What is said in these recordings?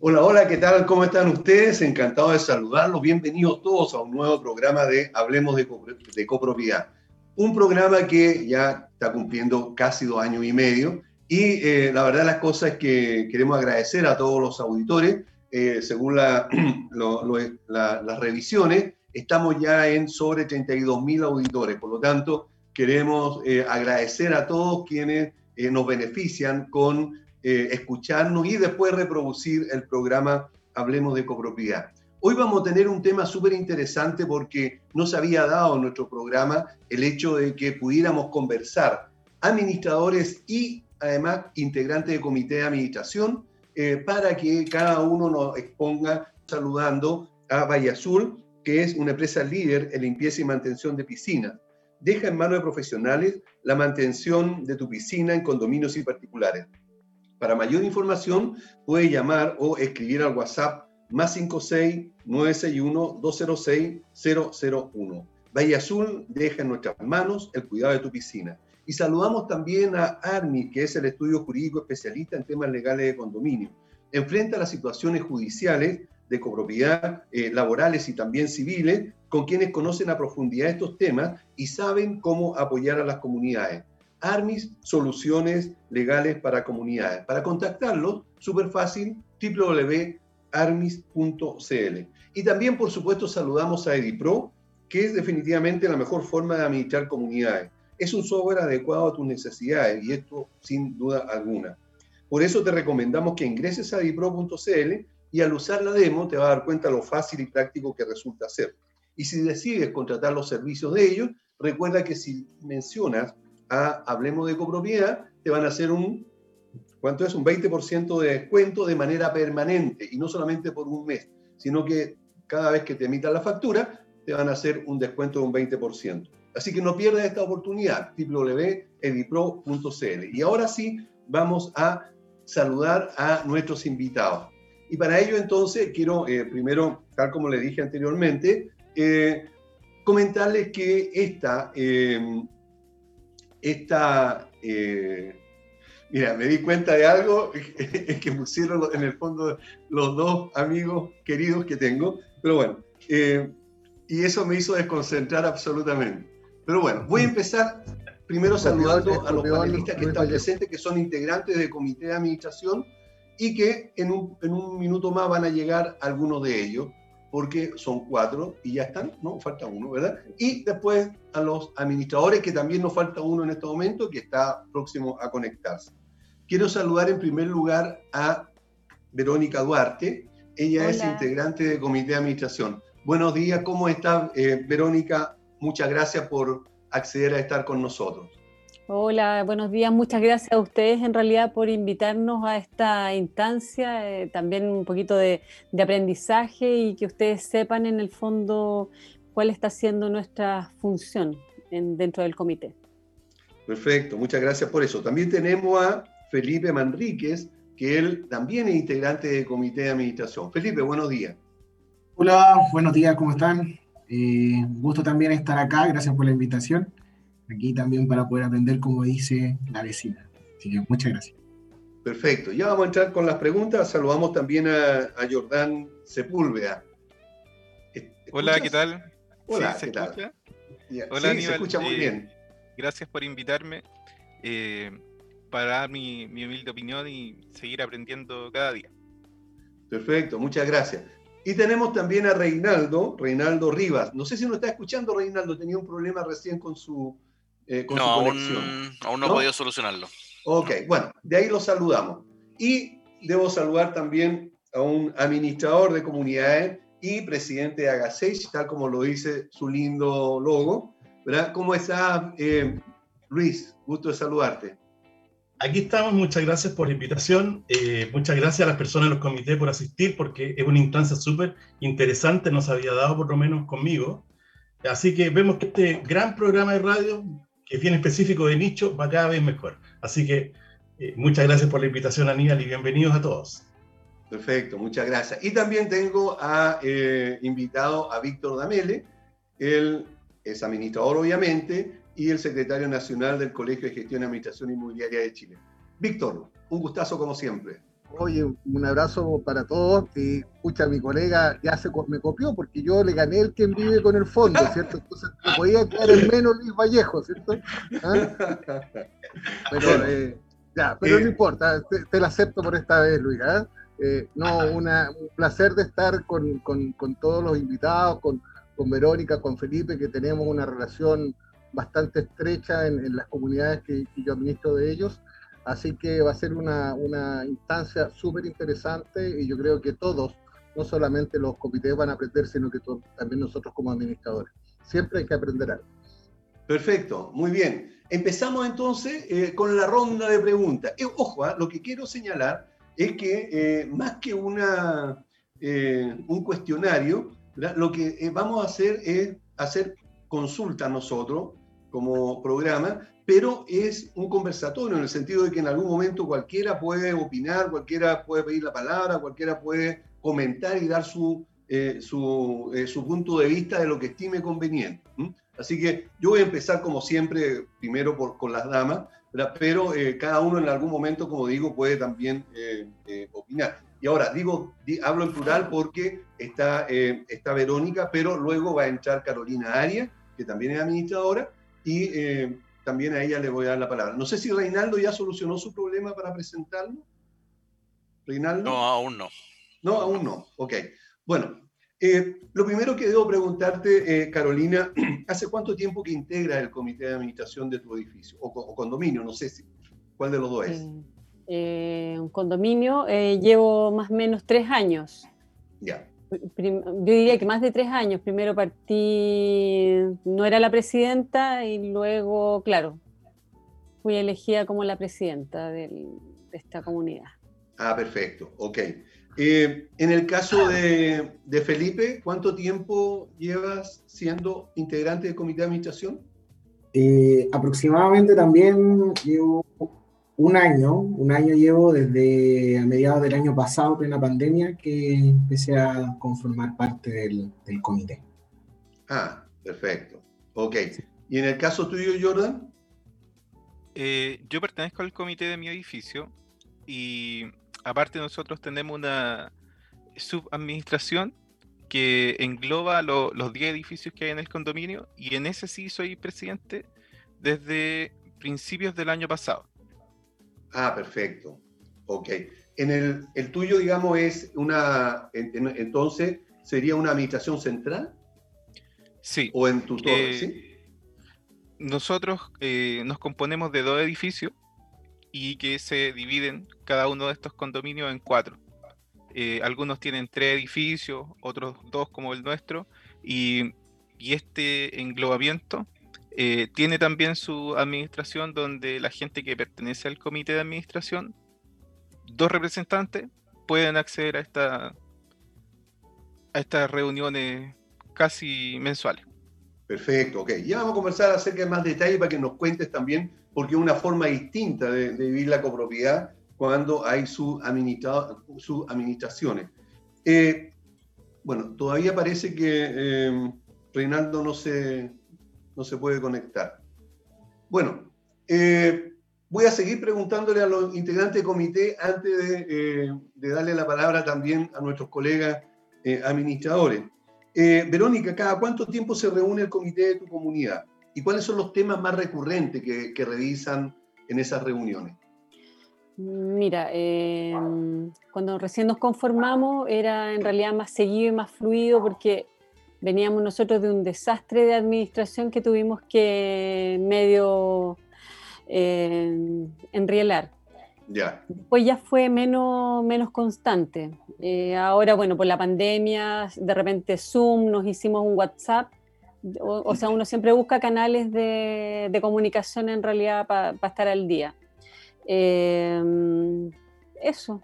Hola, hola, ¿qué tal? ¿Cómo están ustedes? Encantado de saludarlos. Bienvenidos todos a un nuevo programa de Hablemos de, de Copropiedad. Un programa que ya está cumpliendo casi dos años y medio. Y eh, la verdad las cosas es que queremos agradecer a todos los auditores. Eh, según la, las revisiones, estamos ya en sobre 32 mil auditores. Por lo tanto, queremos eh, agradecer a todos quienes nos benefician con eh, escucharnos y después reproducir el programa Hablemos de Copropiedad. Hoy vamos a tener un tema súper interesante porque no se había dado nuestro programa el hecho de que pudiéramos conversar administradores y además integrantes de comité de administración eh, para que cada uno nos exponga saludando a Valle Azul, que es una empresa líder en limpieza y mantención de piscinas. Deja en manos de profesionales la mantención de tu piscina en condominios y particulares. Para mayor información, puede llamar o escribir al WhatsApp más 56 961 206 001. Valle Azul deja en nuestras manos el cuidado de tu piscina. Y saludamos también a ARMI, que es el estudio jurídico especialista en temas legales de condominio. Enfrenta las situaciones judiciales de copropiedad, eh, laborales y también civiles, con quienes conocen a profundidad estos temas y saben cómo apoyar a las comunidades. Armis Soluciones Legales para Comunidades. Para contactarlos, súper fácil, www.armis.cl. Y también, por supuesto, saludamos a EdiPro, que es definitivamente la mejor forma de administrar comunidades. Es un software adecuado a tus necesidades y esto sin duda alguna. Por eso te recomendamos que ingreses a edipro.cl y al usar la demo te vas a dar cuenta lo fácil y práctico que resulta ser. Y si decides contratar los servicios de ellos, recuerda que si mencionas a Hablemos de Copropiedad, te van a hacer un, ¿cuánto es? Un 20% de descuento de manera permanente y no solamente por un mes, sino que cada vez que te emitan la factura, te van a hacer un descuento de un 20%. Así que no pierdas esta oportunidad, www.edipro.cl. Y ahora sí, vamos a saludar a nuestros invitados. Y para ello entonces quiero eh, primero, tal como le dije anteriormente, eh, comentarles que esta eh, esta... Eh, mira, me di cuenta de algo, es que pusieron en el fondo los dos amigos queridos que tengo, pero bueno, eh, y eso me hizo desconcentrar absolutamente. Pero bueno, voy a empezar primero saludando a los panelistas que están presentes, que son integrantes del comité de administración y que en un, en un minuto más van a llegar algunos de ellos porque son cuatro y ya están, ¿no? Falta uno, ¿verdad? Y después a los administradores, que también nos falta uno en este momento, que está próximo a conectarse. Quiero saludar en primer lugar a Verónica Duarte. Ella es integrante del comité de administración. Buenos días, ¿cómo está eh, Verónica? Muchas gracias por acceder a estar con nosotros. Hola, buenos días. Muchas gracias a ustedes en realidad por invitarnos a esta instancia, eh, también un poquito de, aprendizaje y que ustedes sepan en el fondo cuál está siendo nuestra función dentro del comité. Perfecto, muchas gracias por eso. También tenemos a Felipe Manríquez, que él también es integrante del comité de administración. Felipe, buenos días. Hola, buenos días, ¿cómo están? Eh, gusto también estar acá, gracias por la invitación aquí también para poder aprender como dice la vecina. Así que muchas gracias. Perfecto, ya vamos a entrar con las preguntas. Saludamos también a, Jordán Sepúlveda. Hola, ¿qué tal? Hola, ¿qué tal? Hola, sí, se escucha muy eh, bien. Gracias por invitarme eh, para dar mi, mi humilde opinión y seguir aprendiendo cada día. Perfecto, muchas gracias. Y tenemos también a Reinaldo, Reinaldo Rivas. No sé si nos está escuchando, Reinaldo, tenía un problema recién con su, eh, no, aún, aún no, he podido solucionarlo. Ok, bueno, de ahí lo saludamos. Y debo saludar también a un administrador de comunidades y presidente de Agasech, tal como lo dice su lindo logo. ¿verdad? ¿Cómo está, eh, Luis? Gusto de saludarte. Aquí estamos, muchas gracias por la invitación, eh, muchas gracias a las personas de los comités por asistir, porque es una instancia súper interesante, nos había dado por lo menos conmigo. Así que vemos que este gran programa de radio que es específico de nicho, va cada vez mejor. Así que eh, muchas gracias por la invitación, Aníbal, y bienvenidos a todos. Perfecto, muchas gracias. Y también tengo a, eh, invitado a Víctor Damele, él es administrador obviamente y el secretario nacional del Colegio de Gestión y Administración Inmobiliaria de Chile. Víctor, un gustazo como siempre. Oye, un abrazo para todos. Y escucha, mi colega ya se me copió porque yo le gané el quien vive con el fondo, ¿cierto? Entonces no podía quedar en menos Luis Vallejo, ¿cierto? ¿Ah? Pero, eh, ya, pero no eh. importa, te, lo acepto por esta vez, Luis. ¿ah? Eh, no, una, un placer de estar con, con, con todos los invitados, con, con Verónica, con Felipe, que tenemos una relación bastante estrecha en, las comunidades que, yo administro de ellos. Así que va a ser una, instancia súper interesante y yo creo que todos, no solamente los comités van a aprender, sino que también nosotros como administradores. Siempre hay que aprender algo. Perfecto, muy bien. Empezamos entonces eh, con la ronda de preguntas. Eh, ojo, ah, lo que quiero señalar es que eh, más que una, un cuestionario, lo que vamos a hacer es hacer consulta nosotros como programa, pero es un conversatorio en el sentido de que en algún momento cualquiera puede opinar, cualquiera puede pedir la palabra, cualquiera puede comentar y dar su, eh, eh, su, punto de vista de lo que estime conveniente. Así que yo voy a empezar como siempre, primero por, con las damas, pero eh, cada uno en algún momento, como digo, puede también opinar. Y ahora, digo, hablo en plural porque está, está Verónica, pero luego va a entrar Carolina Arias, que también es administradora, y también a ella le voy a dar la palabra. No sé si Reinaldo ya solucionó su problema para presentarlo. Reinaldo. No, aún no. No, aún no. Ok. Bueno, eh, lo primero que debo preguntarte, eh, Carolina, ¿hace cuánto tiempo que integra el comité de administración de tu edificio? O, condominio, no sé si, cuál de los dos es. un condominio, llevo más o menos tres años. Ya yo diría que más de tres años. Primero partí, no era la presidenta y luego, claro, fui elegida como la presidenta de esta comunidad. Ah, perfecto, ok. Eh, en el caso de, Felipe, ¿cuánto tiempo llevas siendo integrante del comité de administración? Eh, aproximadamente también llevo un año, un año llevo desde a mediados del año pasado, plena pandemia, que empecé a conformar parte del, comité. Ah, perfecto. Ok. ¿Y en el caso tuyo, Jordan? Eh, yo pertenezco al comité de mi edificio y aparte nosotros tenemos una subadministración que engloba los 10 edificios que hay en el condominio y en ese sí soy presidente desde principios del año pasado. Ah, perfecto. Ok. En el, el tuyo, digamos, es una, entonces, ¿sería una administración central? Sí. ¿O en tu torre? Eh, ¿sí? Nosotros eh, nos componemos de dos edificios y que se dividen cada uno de estos condominios en cuatro. Eh, algunos tienen tres edificios, otros dos como el nuestro, y, y este englobamiento eh, tiene también su administración donde la gente que pertenece al comité de administración, dos representantes, pueden acceder a, esta, a estas reuniones casi mensuales. Perfecto, ok. Ya vamos a conversar acerca de más detalles para que nos cuentes también, porque es una forma distinta de, vivir la copropiedad cuando hay sus administraciones. Eh, bueno, todavía parece que eh, Reinaldo no se, no se puede conectar. Bueno, eh, voy a seguir preguntándole a los integrantes del comité antes de, eh, darle la palabra también a nuestros colegas eh, administradores. Verónica, ¿cada cuánto tiempo se reúne el comité de tu comunidad? ¿Y cuáles son los temas más recurrentes que, que revisan en esas reuniones? Mira, cuando recién nos conformamos era en realidad más seguido y más fluido porque veníamos nosotros de un desastre de administración que tuvimos que medio eh, enrielar. Ya. Pues ya fue menos, menos constante. Eh, ahora, bueno, por la pandemia, de repente Zoom, nos hicimos un WhatsApp. O, sea, uno siempre busca canales de, comunicación en realidad para estar al día. Eh, eso.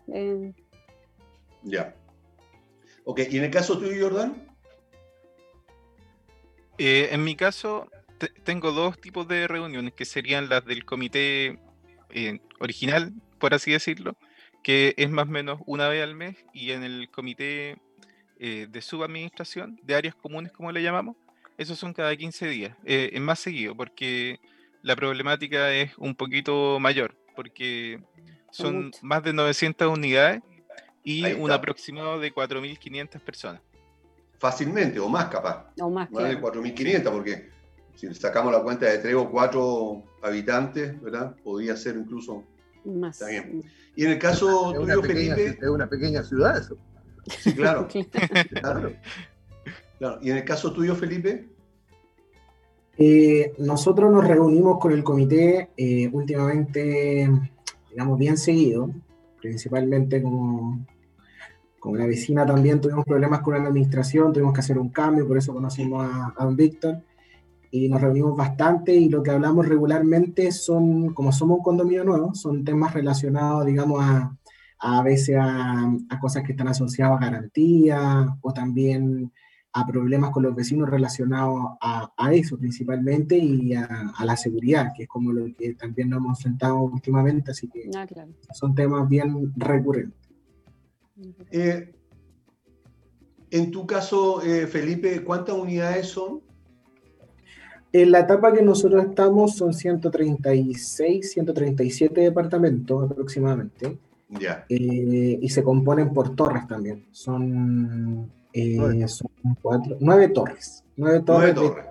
Ya. Ok, ¿y en el caso tuyo, Jordan? Eh, en mi caso, tengo dos tipos de reuniones, que serían las del comité eh, original, por así decirlo, que es más o menos una vez al mes, y en el comité eh, de subadministración, de áreas comunes, como le llamamos, esos son cada 15 días. es más seguido, porque la problemática es un poquito mayor, porque Son más de 900 unidades y un aproximado de 4.500 personas. Fácilmente, o más capaz. O más, más de 4.500, porque si sacamos la cuenta de tres o cuatro habitantes, ¿verdad? Podría ser incluso más. Está bien. Y en el caso tuyo, Felipe. Es una pequeña ciudad eso. Sí, claro. claro. ¿Y en el caso tuyo, Felipe? Eh, nosotros nos reunimos con el comité eh, últimamente, digamos, bien seguido, principalmente como, como la vecina también tuvimos problemas con la administración, tuvimos que hacer un cambio, por eso conocimos a, a Víctor y nos reunimos bastante y lo que hablamos regularmente son, como somos un condominio nuevo, son temas relacionados, digamos, a, a veces a, a cosas que están asociadas a garantía o también a problemas con los vecinos relacionados a, a eso principalmente y a, a, la seguridad, que es como lo que también nos hemos enfrentado últimamente, así que ah, claro. son temas bien recurrentes. Eh, en tu caso, eh, Felipe, ¿cuántas unidades son? En la etapa que nosotros estamos son 136, 137 departamentos aproximadamente. Ya. Eh, y se componen por torres también. Son, eh, son cuatro, nueve torres. Nueve torres. Nueve torres.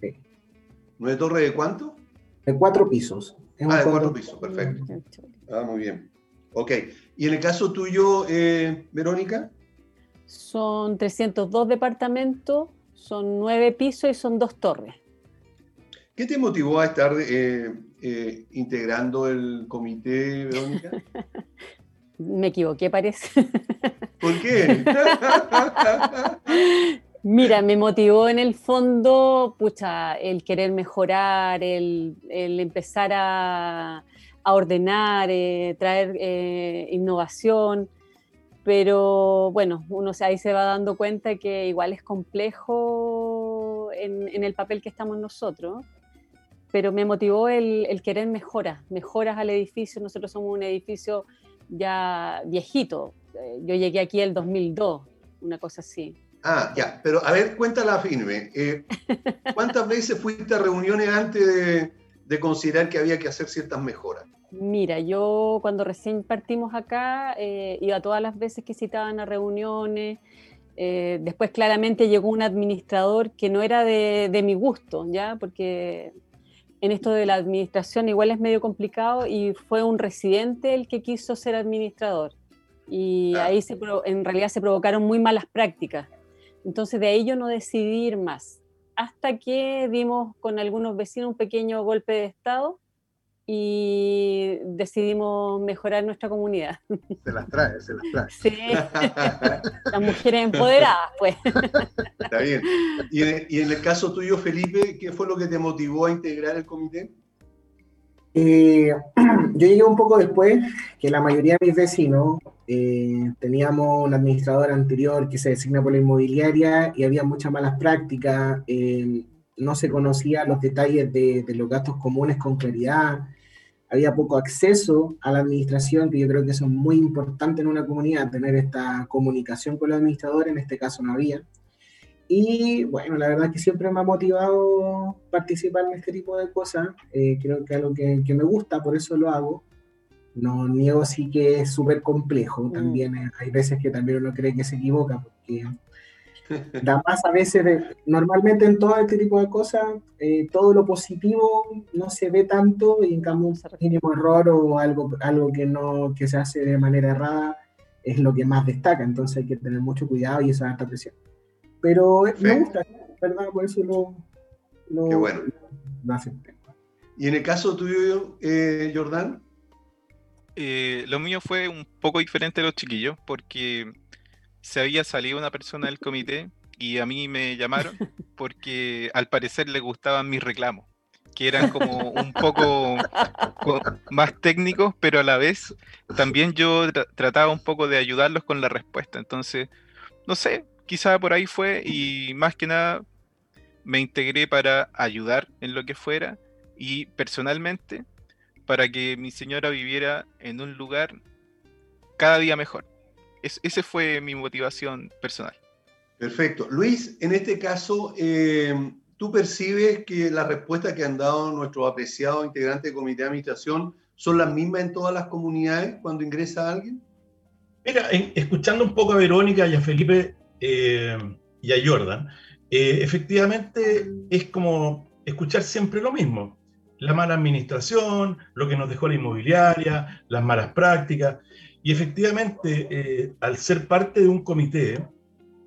De, sí. ¿Nueve torres de cuánto? De cuatro pisos. Es ah, de cuatro pisos, perfecto. Ah, muy bien. Ok. ¿Y en el caso tuyo, eh, Verónica? Son 302 departamentos, son nueve pisos y son dos torres. ¿Qué te motivó a estar eh, eh, integrando el comité, Verónica? Me equivoqué, parece. ¿Por qué? Mira, me motivó en el fondo, pucha, el querer mejorar, el, el empezar a, a ordenar, eh, traer eh, innovación, pero bueno, uno ahí se va dando cuenta que igual es complejo en, en el papel que estamos nosotros pero me motivó el, el, querer mejoras, mejoras al edificio. Nosotros somos un edificio ya viejito. Eh, yo llegué aquí el 2002, una cosa así. Ah, ya, pero a ver, cuéntala firme. Eh, ¿Cuántas veces fuiste a reuniones antes de, de, considerar que había que hacer ciertas mejoras? Mira, yo cuando recién partimos acá, eh, iba todas las veces que citaban a reuniones. Eh, después claramente llegó un administrador que no era de, de mi gusto, ¿ya? Porque en esto de la administración igual es medio complicado y fue un residente el que quiso ser administrador. Y ah. ahí se, en realidad se provocaron muy malas prácticas. Entonces de ahí yo no decidí ir más. Hasta que dimos con algunos vecinos un pequeño golpe de Estado y decidimos mejorar nuestra comunidad. Se las trae, se las trae. Sí, las mujeres empoderadas, pues. Está bien. ¿Y en, y en, el caso tuyo, Felipe, qué fue lo que te motivó a integrar el comité? Eh, yo llegué un poco después que la mayoría de mis vecinos eh, teníamos un administrador anterior que se designa por la inmobiliaria y había muchas malas prácticas. No se conocían los detalles de, de, los gastos comunes con claridad, había poco acceso a la administración, que yo creo que eso es muy importante en una comunidad, tener esta comunicación con los administradores, en este caso no había. Y bueno, la verdad es que siempre me ha motivado participar en este tipo de cosas, eh, creo que es algo que, que, me gusta, por eso lo hago. No niego sí que es súper complejo, mm. también mm. hay veces que también uno cree que se equivoca, porque da más a veces, de, normalmente en todo este tipo de cosas, eh, todo lo positivo no se ve tanto y en cambio un mínimo error o algo, algo que, no, que se hace de manera errada es lo que más destaca, entonces hay que tener mucho cuidado y esa alta presión. Pero Perfecto. me gusta, ¿verdad? Por eso lo... lo Qué bueno. Lo ¿Y en el caso tuyo, eh, Jordán? Eh, lo mío fue un poco diferente de los chiquillos, porque se había salido una persona del comité y a mí me llamaron porque al parecer le gustaban mis reclamos, que eran como un poco más técnicos, pero a la vez también yo tra trataba un poco de ayudarlos con la respuesta. Entonces, no sé, quizá por ahí fue y más que nada me integré para ayudar en lo que fuera y personalmente para que mi señora viviera en un lugar cada día mejor. Es, esa fue mi motivación personal. Perfecto. Luis, en este caso, eh, ¿tú percibes que las respuestas que han dado nuestros apreciados integrantes del comité de administración ¿Son las mismas en todas las comunidades cuando ingresa alguien? Mira, escuchando un poco a Verónica y a Felipe eh, y a Jordan, eh, efectivamente es como escuchar siempre lo mismo. La mala administración, lo que nos dejó la inmobiliaria, las malas prácticas. Y efectivamente, eh, al ser parte de un comité,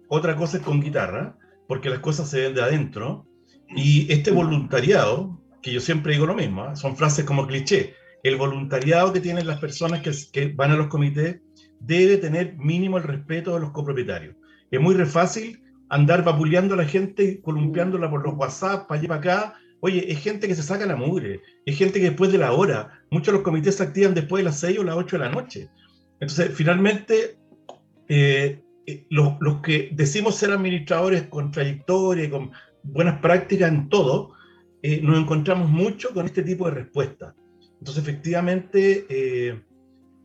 otra cosa es con guitarra, porque las cosas se ven de adentro. Y este voluntariado, que yo siempre digo lo mismo, ¿eh? son frases como cliché, el voluntariado que tienen las personas que, que, van a los comités debe tener mínimo el respeto de los copropietarios. Es muy fácil andar vapuleando a la gente, columpiándola por los WhatsApp, para allá para acá. Oye, es gente que se saca la mugre, es gente que después de la hora, muchos de los comités se activan después de las 6 o las 8 de la noche. Entonces, finalmente, eh, eh, los, los, que decimos ser administradores con trayectoria y con buenas prácticas en todo, eh, nos encontramos mucho con este tipo de respuestas. Entonces, efectivamente, eh,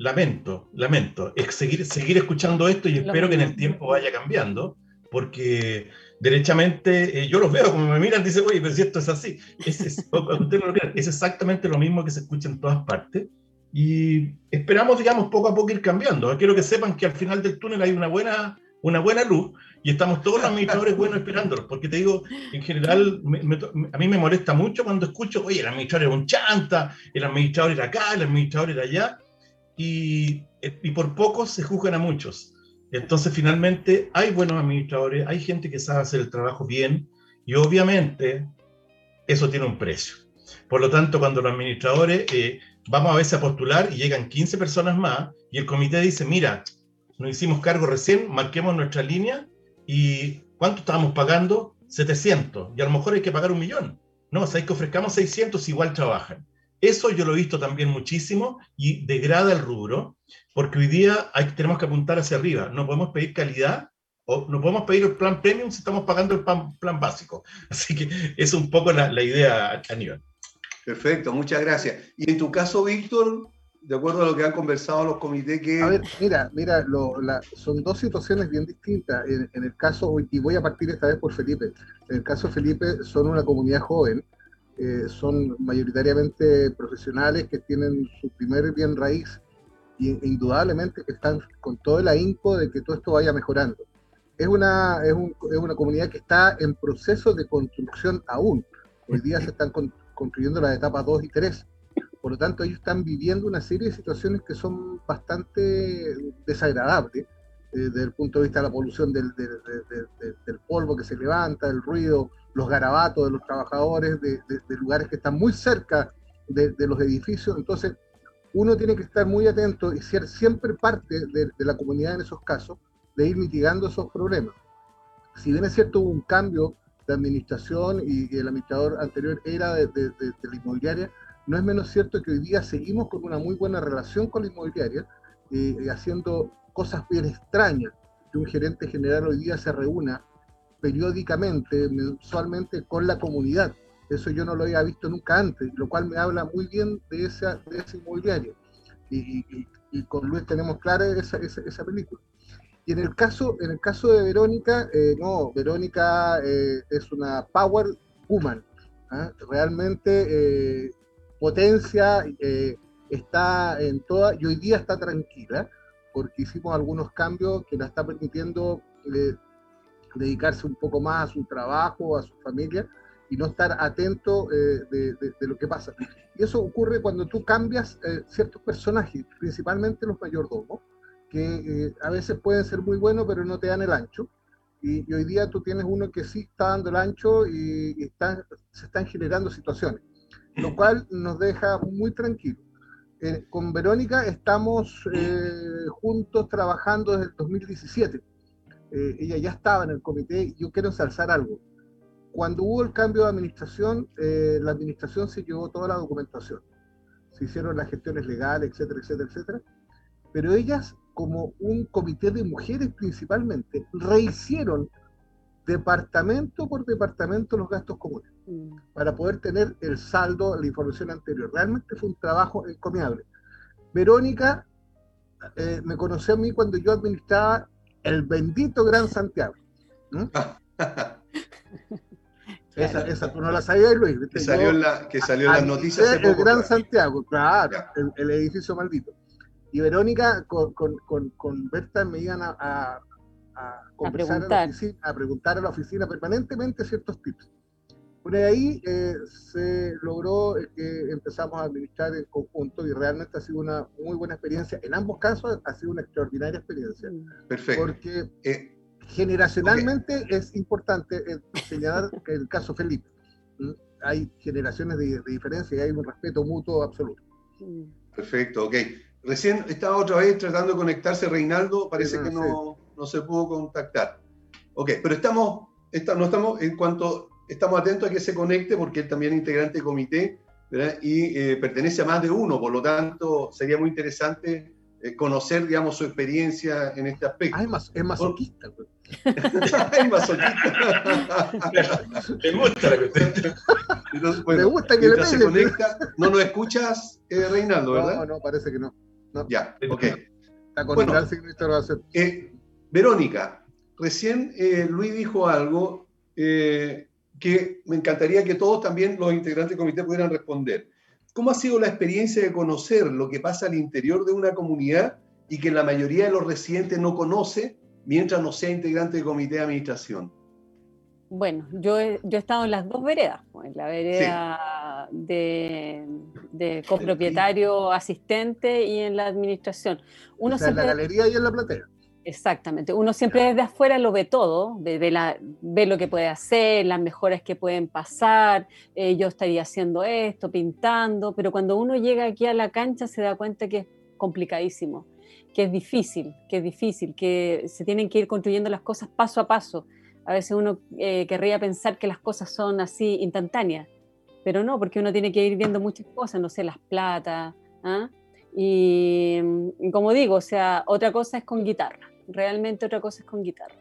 lamento, lamento, es seguir, seguir escuchando esto y espero que en el tiempo vaya cambiando, porque derechamente yo los veo como me miran, dicen, oye, pero si esto es así, es, es, es exactamente lo mismo que se escucha en todas partes. Y esperamos, digamos, poco a poco ir cambiando. Quiero que sepan que al final del túnel hay una buena, una buena luz y estamos todos los administradores buenos esperándolos, porque te digo, en general, a mí me molesta mucho cuando escucho, oye, el administrador era un chanta, el administrador era acá, el administrador era allá, y, por poco se juzgan a muchos. Entonces, finalmente, hay buenos administradores, hay gente que sabe hacer el trabajo bien, y obviamente eso tiene un precio. Por lo tanto, cuando los administradores eh, vamos a veces a postular y llegan 15 personas más y el comité dice, mira, nos hicimos cargo recién, marquemos nuestra línea y ¿cuánto estábamos pagando? 700 y a lo mejor hay que pagar un millón. No, o sea, hay que ofrezcamos 600 igual trabajan. Eso yo lo he visto también muchísimo y degrada el rubro, porque hoy día hay, tenemos que apuntar hacia arriba. No podemos pedir calidad o no podemos pedir el plan premium si estamos pagando el plan, plan básico. Así que es un poco la, la idea a nivel. Perfecto, muchas gracias. Y en tu caso, Víctor, de acuerdo a lo que han conversado los comités, que... A ver, mira, mira, lo, la, son dos situaciones bien distintas. En, en, el caso, y voy a partir esta vez por Felipe, en el caso de Felipe son una comunidad joven, son mayoritariamente profesionales que tienen su primer bien raíz y indudablemente que están con todo el ahínco de que todo esto vaya mejorando. Es una, es, un, es una comunidad que está en proceso de construcción aún. Hoy día se están con, construyendo las etapas 2 y 3. Por lo tanto, ellos están viviendo una serie de situaciones que son bastante desagradables eh, desde el punto de vista de la polución del, del, del, del, polvo que se levanta, el ruido, los garabatos de los trabajadores, de, lugares que están muy cerca de, los edificios. Entonces, uno tiene que estar muy atento y ser siempre parte de, la comunidad en esos casos, de ir mitigando esos problemas. Si bien es cierto, hubo un cambio de administración y, el administrador anterior era de, la inmobiliaria, no es menos cierto que hoy día seguimos con una muy buena relación con la inmobiliaria, eh, haciendo cosas bien extrañas, que un gerente general hoy día se reúna periódicamente, mensualmente con la comunidad. Eso yo no lo había visto nunca antes, lo cual me habla muy bien de esa, de esa inmobiliaria. Y, con Luis tenemos clara esa, esa, película. Y en el caso, en el caso de Verónica, eh, no, Verónica eh, es una power woman. ¿eh? Realmente eh, potencia eh, está en toda, y hoy día está tranquila, porque hicimos algunos cambios que la está permitiendo dedicarse un poco más a su trabajo, a su familia, y no estar atento de, de, de, lo que pasa. Y eso ocurre cuando tú cambias ciertos personajes, principalmente los mayordomos, que eh, a veces pueden ser muy buenos, pero no te dan el ancho. Y, y, hoy día tú tienes uno que sí está dando el ancho y, se están generando situaciones, lo cual nos deja muy tranquilos. Eh, con Verónica estamos eh, juntos trabajando desde el 2017. Eh, ella ya estaba en el comité yo quiero ensalzar algo. Cuando hubo el cambio de administración, eh, la administración se llevó toda la documentación. Se hicieron las gestiones legales, etcétera, etcétera, etcétera. Pero ellas como un comité de mujeres principalmente, rehicieron departamento por departamento los gastos comunes mm. para poder tener el saldo, la información anterior. Realmente fue un trabajo encomiable. Verónica eh, me conoció a mí cuando yo administraba el bendito Gran Santiago. Esa, esa tú no la sabías, Luis. Que salió, en la, que salió en las noticias. el Gran Santiago, claro, el, edificio maldito. Y Verónica con, con, con, con Berta me iban a, a, a, conversar a, la oficina, a preguntar a la oficina permanentemente ciertos tips. Por ahí eh, se logró eh, que empezamos a administrar en conjunto y realmente ha sido una muy buena experiencia. En ambos casos ha sido una extraordinaria experiencia. Perfecto. Porque eh, generacionalmente es importante señalar que el caso Felipe. Hay generaciones de, diferencia y hay un respeto mutuo absoluto. Perfecto, ok. Recién estaba otra vez tratando de conectarse Reinaldo, parece que no, no, se pudo contactar. Ok, pero estamos, no estamos en cuanto estamos atentos a que se conecte porque él también es integrante del comité y eh, pertenece a más de uno, por lo tanto sería muy interesante eh, conocer, digamos, su experiencia en este aspecto. Ah, es, es masoquista. Pues. es masoquista. Me gusta la Entonces, bueno, gusta que le se conecta, no nos escuchas, eh, Reinaldo, ¿verdad? No, no, parece que no. Ya, ok. Está bueno, eh, Verónica, recién Luis dijo algo que me encantaría que todos también los integrantes del comité pudieran responder. ¿Cómo ha sido la experiencia de conocer lo que pasa al interior de una comunidad y que la mayoría de los residentes no conoce mientras no sea integrante del comité de administración? Bueno, yo he, yo he estado en las dos veredas, pues, en la vereda de, de, copropietario asistente y en la administración. Uno en la galería y en la platea. Exactamente. Uno siempre desde afuera lo ve todo, ve, lo que puede hacer, las mejoras que pueden pasar, eh, yo estaría haciendo esto, pintando, pero cuando uno llega aquí a la cancha se da cuenta que es complicadísimo, que es difícil, que es difícil, que se tienen que ir construyendo las cosas paso a paso. A veces uno eh, querría pensar que las cosas son así instantáneas, pero no, porque uno tiene que ir viendo muchas cosas, no sé, las platas. ¿ah? y, como digo, o sea, otra cosa es con guitarra realmente otra cosa es con guitarra.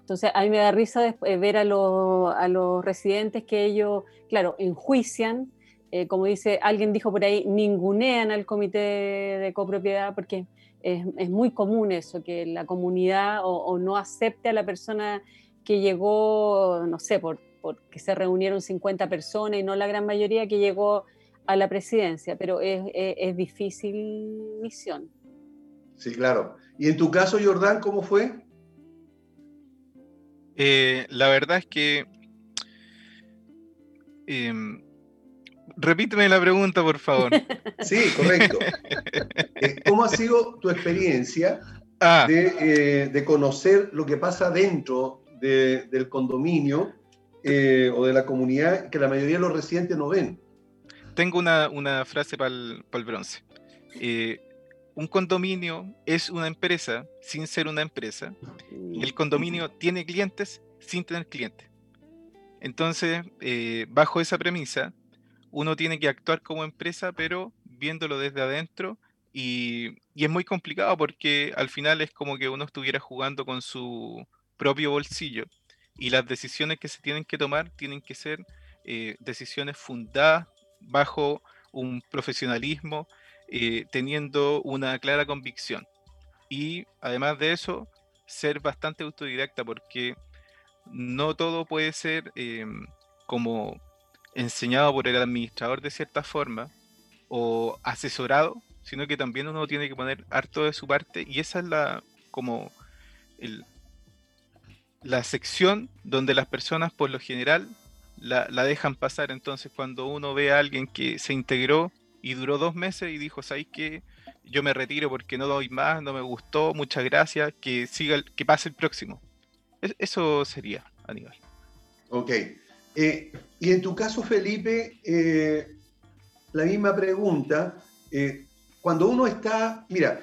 Entonces, a mí me da risa eh, ver a, a los residentes que ellos, claro, enjuician, eh, como dice, alguien dijo por ahí, ningunean al comité de copropiedad, porque es, es muy común eso, que la comunidad o, no acepte a la persona que llegó, no sé, por, porque se reunieron 50 personas y no la gran mayoría que llegó a la presidencia, pero es, es, es difícil misión. Sí, claro. ¿Y en tu caso, Jordán, cómo fue? Eh, la verdad es que... Em, repíteme la pregunta, por favor. Sí, correcto. Eh, ¿Cómo ha sido tu experiencia ah. eh, de, conocer lo que pasa dentro del condominio o de la comunidad que la mayoría de los residentes no ven? Tengo una, frase para el, bronce un condominio es una empresa sin ser una empresa y el condominio tiene clientes sin tener clientes. Entonces, eh, bajo esa premisa, uno tiene que actuar como empresa, pero viéndolo desde adentro y, es muy complicado porque al final es como que uno estuviera jugando con su propio bolsillo y las decisiones que se tienen que tomar tienen que ser eh, decisiones fundadas bajo un profesionalismo eh, teniendo una clara convicción. Y además de eso, ser bastante autodidacta porque no todo puede ser em, como enseñado por el administrador de cierta forma o asesorado, sino que también uno tiene que poner harto de su parte y esa es la como la sección donde las personas por lo general la, la, dejan pasar. Entonces cuando uno ve a alguien que se integró y duró dos meses y dijo, ¿sabéis qué? Yo me retiro porque no doy más, no me gustó, muchas gracias, que siga, que pase el próximo. eso sería, Aníbal. Ok. Eh, y en tu caso, Felipe, eh, la misma pregunta. Eh, cuando uno está, mira,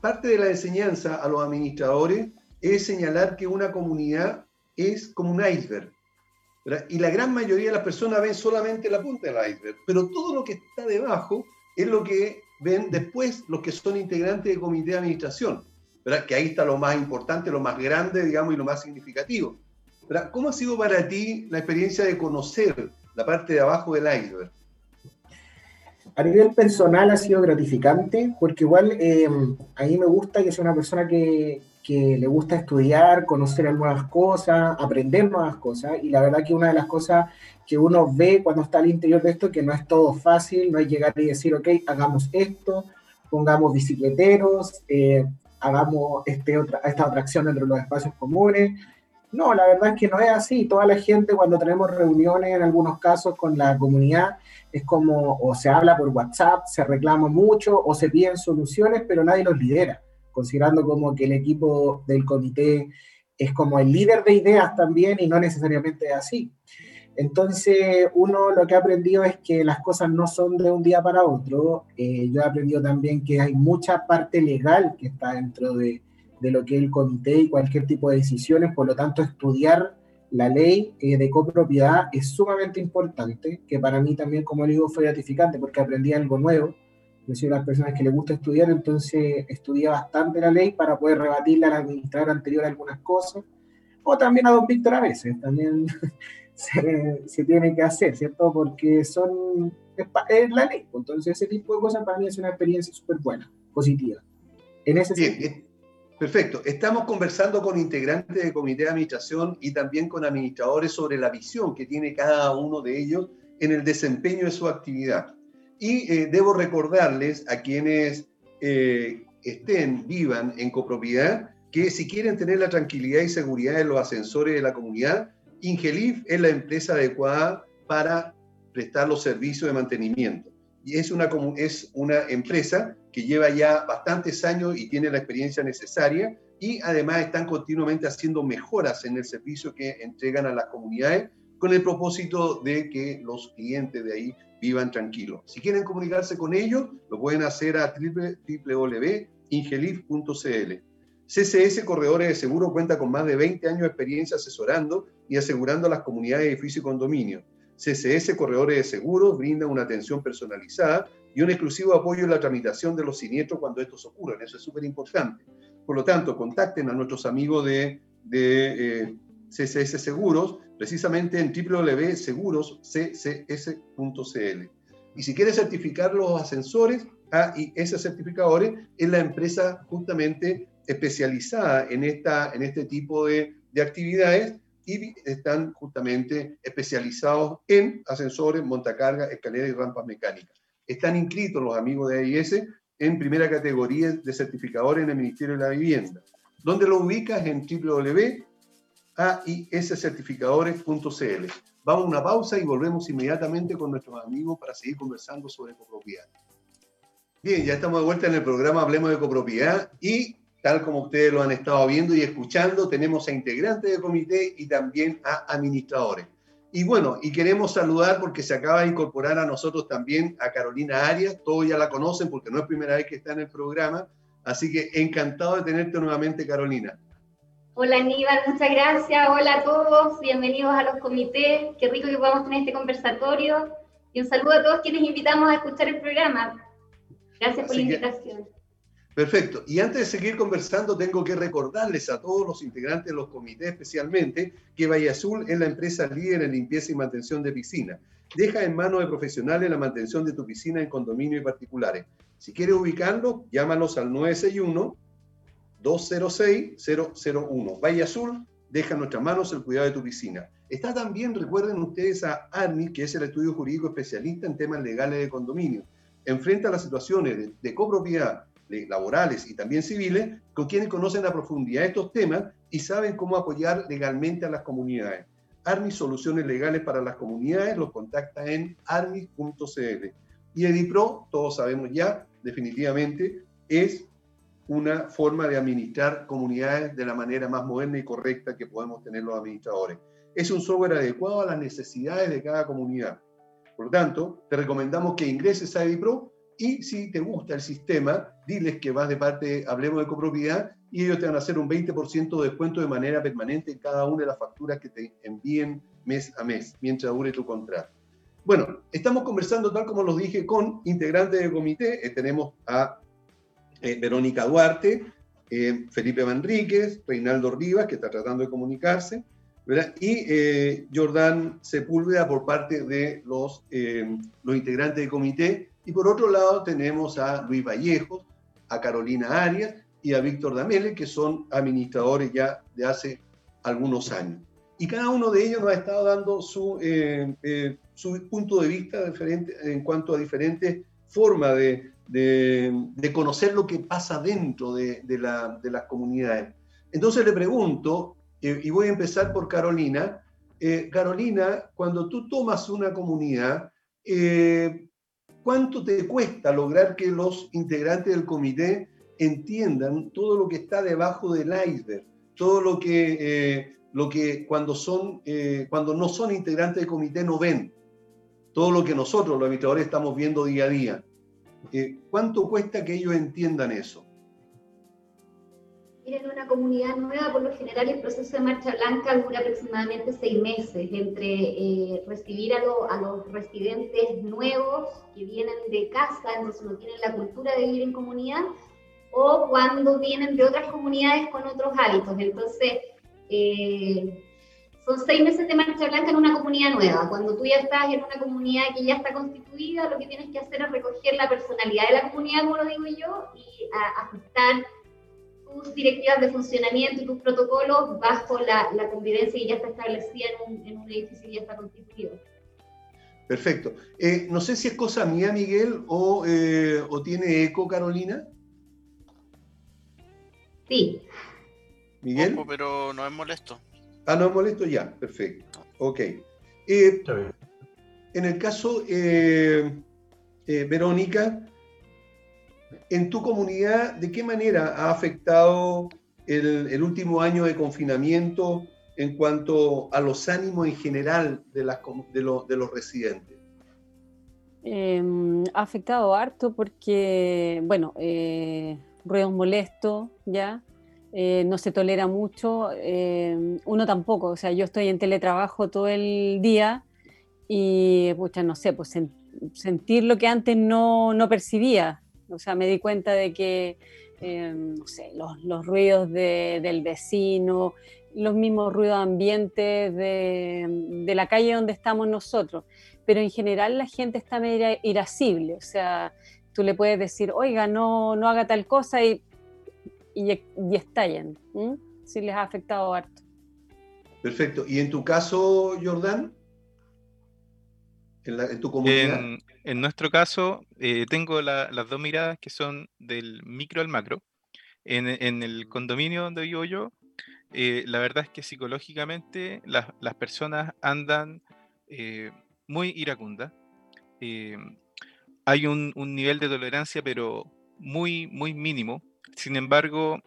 parte de la enseñanza a los administradores es señalar que una comunidad es como un iceberg. Y la gran mayoría de las personas ven solamente la punta del iceberg, pero todo lo que está debajo es lo que ven después los que son integrantes del comité de administración, que ahí está lo más importante, lo más grande, digamos, y lo más significativo. ¿Cómo ha sido para ti la experiencia de conocer la parte de abajo del iceberg? A nivel personal ha sido gratificante, porque igual eh, a mí me gusta que sea una persona que, que le gusta estudiar, conocer nuevas cosas, aprender nuevas cosas. Y la verdad que una de las cosas que uno ve cuando está al interior de esto es que no es todo fácil, no es llegar y decir, ok, hagamos esto, pongamos bicicleteros, eh, hagamos este otra, esta atracción entre los espacios comunes. No, la verdad es que no es así. Toda la gente cuando tenemos reuniones, en algunos casos con la comunidad, es como o se habla por WhatsApp, se reclama mucho o se piden soluciones, pero nadie los lidera, considerando como que el equipo del comité es como el líder de ideas también y no necesariamente es así. Entonces, uno lo que ha aprendido es que las cosas no son de un día para otro. Eh, yo he aprendido también que hay mucha parte legal que está dentro de, de, lo que es el comité y cualquier tipo de decisiones, por lo tanto, estudiar la ley eh, de copropiedad es sumamente importante, que para mí también, como digo, fue gratificante porque aprendí algo nuevo. Yo soy de las personas que le gusta estudiar, entonces estudié bastante la ley para poder rebatirla al administrador anterior algunas cosas, o también a don Víctor a veces, también se, tiene que hacer, ¿cierto? Porque son, es, la ley. Entonces, ese tipo de cosas para mí es una experiencia súper buena, positiva. En ese Bien, eh, perfecto. Estamos conversando con integrantes del comité de administración y también con administradores sobre la visión que tiene cada uno de ellos en el desempeño de su actividad. Y eh, debo recordarles a quienes eh, estén, vivan en copropiedad, que si quieren tener la tranquilidad y seguridad de los ascensores de la comunidad, Ingelif es la empresa adecuada para prestar los servicios de mantenimiento. Y es una, es una empresa que lleva ya bastantes años y tiene la experiencia necesaria y además están continuamente haciendo mejoras en el servicio que entregan a las comunidades con el propósito de que los clientes de ahí vivan tranquilos. Si quieren comunicarse con ellos, lo pueden hacer a www.ingelif.cl. CCS Corredores de Seguro cuenta con más de 20 años de experiencia asesorando y asegurando a las comunidades de edificios y condominios. CCS Corredores de Seguros brinda una atención personalizada y un exclusivo apoyo en la tramitación de los siniestros cuando estos ocurran. Eso es súper importante. Por lo tanto, contacten a nuestros amigos de, de CCS eh, Seguros precisamente en www.segurosccs.cl. Y si quiere certificar los ascensores, AIS Certificadores es la empresa justamente especializada en, esta, en este tipo de, de actividades y están justamente especializados en ascensores, montacargas, escaleras y rampas mecánicas. Están inscritos los amigos de AIS en primera categoría de certificadores en el Ministerio de la Vivienda. donde lo ubicas? En www.aiscertificadores.cl. Vamos a una pausa y volvemos inmediatamente con nuestros amigos para seguir conversando sobre copropiedad. Bien, ya estamos de vuelta en el programa Hablemos de Copropiedad y tal como ustedes lo han estado viendo y escuchando, tenemos a integrantes del comité y también a administradores. Y bueno, y queremos saludar porque se acaba de incorporar a nosotros también a Carolina Arias, todos ya la conocen porque no es primera vez que está en el programa, así que encantado de tenerte nuevamente, Carolina. Hola Aníbal, muchas gracias. Hola a todos, bienvenidos a los comités. Qué rico que podamos tener este conversatorio. Y un saludo a todos quienes invitamos a escuchar el programa. Gracias por la invitación. Perfecto. Y antes de seguir conversando, tengo que recordarles a todos los integrantes de los comités, especialmente, que Valle Azul es la empresa líder en limpieza y mantención de piscina. Deja en manos de profesionales la mantención de tu piscina en condominio y particulares. Si quieres ubicarlo, llámanos al 961-206-001. Valle Azul deja en nuestras manos el cuidado de tu piscina. Está también, recuerden ustedes, a ARMI, que es el estudio jurídico especialista en temas legales de condominio. Enfrenta las situaciones de, de copropiedad, laborales y también civiles, con quienes conocen a profundidad estos temas y saben cómo apoyar legalmente a las comunidades. Armis Soluciones Legales para las Comunidades los contacta en armis.cl. Y Edipro, todos sabemos ya, definitivamente, es una forma de administrar comunidades de la manera más moderna y correcta que podemos tener los administradores. Es un software adecuado a las necesidades de cada comunidad. Por lo tanto, te recomendamos que ingreses a Edipro y si te gusta el sistema, diles que vas de parte, hablemos de copropiedad, y ellos te van a hacer un 20% de descuento de manera permanente en cada una de las facturas que te envíen mes a mes, mientras dure tu contrato. Bueno, estamos conversando, tal como los dije, con integrantes del comité. Eh, tenemos a eh, Verónica Duarte, eh, Felipe Manríquez, Reinaldo Rivas, que está tratando de comunicarse, y Jordán Sepúlveda por parte de los, los integrantes del comité y por otro lado tenemos a Luis Vallejos, a Carolina Arias y a Víctor Damele, que son administradores ya de hace algunos años. Y cada uno de ellos nos ha estado dando su, eh, eh, su punto de vista diferente en cuanto a diferentes formas de, de, conocer lo que pasa dentro de, la, de las comunidades. Entonces le pregunto, eh, y voy a empezar por Carolina, Carolina, cuando tú tomas una comunidad, ¿cuánto te cuesta lograr que los integrantes del comité entiendan todo lo que está debajo del iceberg, todo lo que, eh, lo que cuando, son, eh, cuando no son integrantes del comité no ven, todo lo que nosotros, los administradores, estamos viendo día a día. Eh, ¿Cuánto cuesta que ellos entiendan eso? en una comunidad nueva, por lo general el proceso de marcha blanca dura aproximadamente seis meses, entre recibir a, a, los residentes nuevos que vienen de casa, entonces no tienen la cultura de vivir en comunidad, o cuando vienen de otras comunidades con otros hábitos. Entonces, eh, son seis meses de marcha blanca en una comunidad nueva. Cuando tú ya estás en una comunidad que ya está constituida, lo que tienes que hacer es recoger la personalidad de la comunidad, como lo digo yo, y ajustar tus directivas de funcionamiento y tus protocolos bajo la, convivencia que ya está establecida en un, en un, edificio que ya está constituido. Perfecto. Eh, no sé si es cosa mía, Miguel, o, eh, o tiene eco, Carolina. Sí. Miguel. pero no es molesto. Ah, no es molesto ya, perfecto. Ok. Eh, en el caso, eh, eh, Verónica, en tu comunidad, ¿de qué manera ha afectado el, último año de confinamiento en cuanto a los ánimos en general de, las, de, los, residentes? Em, ha afectado harto porque, bueno, ruidos molestos, ¿ya? Eh, no se tolera mucho, eh, uno tampoco, o sea, yo estoy en teletrabajo todo el día y, pucha, no sé, pues sentir lo que antes no, no, percibía, o sea, me di cuenta de que, eh, no sé, los, los ruidos de, del vecino, los mismos ruidos ambientes de, de la calle donde estamos nosotros, pero en general la gente está medio irascible, o sea, tú le puedes decir, oiga, no, no haga tal cosa y, y, estallan. Si les ha afectado harto. Perfecto. ¿Y en tu caso, Jordán? ¿En, tu comunidad? En, nuestro caso, eh, tengo las dos miradas que son del micro al macro. En, el condominio donde vivo yo, eh, la verdad es que psicológicamente las, personas andan eh, muy iracundas hay un, nivel de tolerancia, pero muy, muy mínimo. Sin embargo,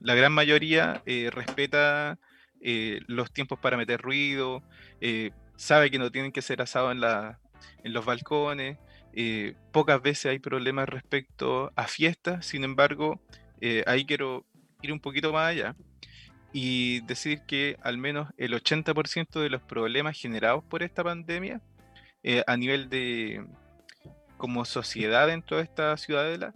la gran mayoría eh, respeta eh, los tiempos para meter ruido, eh, sabe que no tienen que ser asados en, en los balcones. pocas veces hay problemas respecto a fiestas, sin embargo, ahí quiero ir un poquito más allá y decir que al menos el 80% de los problemas generados por esta pandemia a nivel de, como sociedad dentro de esta ciudadela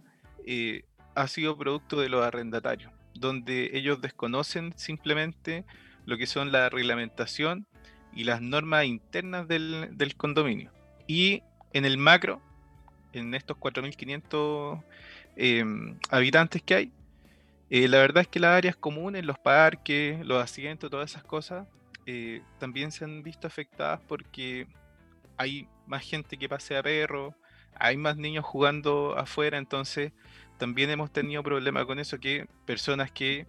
ha sido producto de los arrendatarios, donde ellos desconocen simplemente lo que son la reglamentación y las normas internas del, condominio. Y en el macro, en estos 4.500 em, habitantes que hay, eh, la verdad es que las áreas comunes, los parques, los asientos, todas esas cosas, eh, también se han visto afectadas porque hay más gente que pasea perros, hay más niños jugando afuera, entonces también hemos tenido problemas con eso, que personas que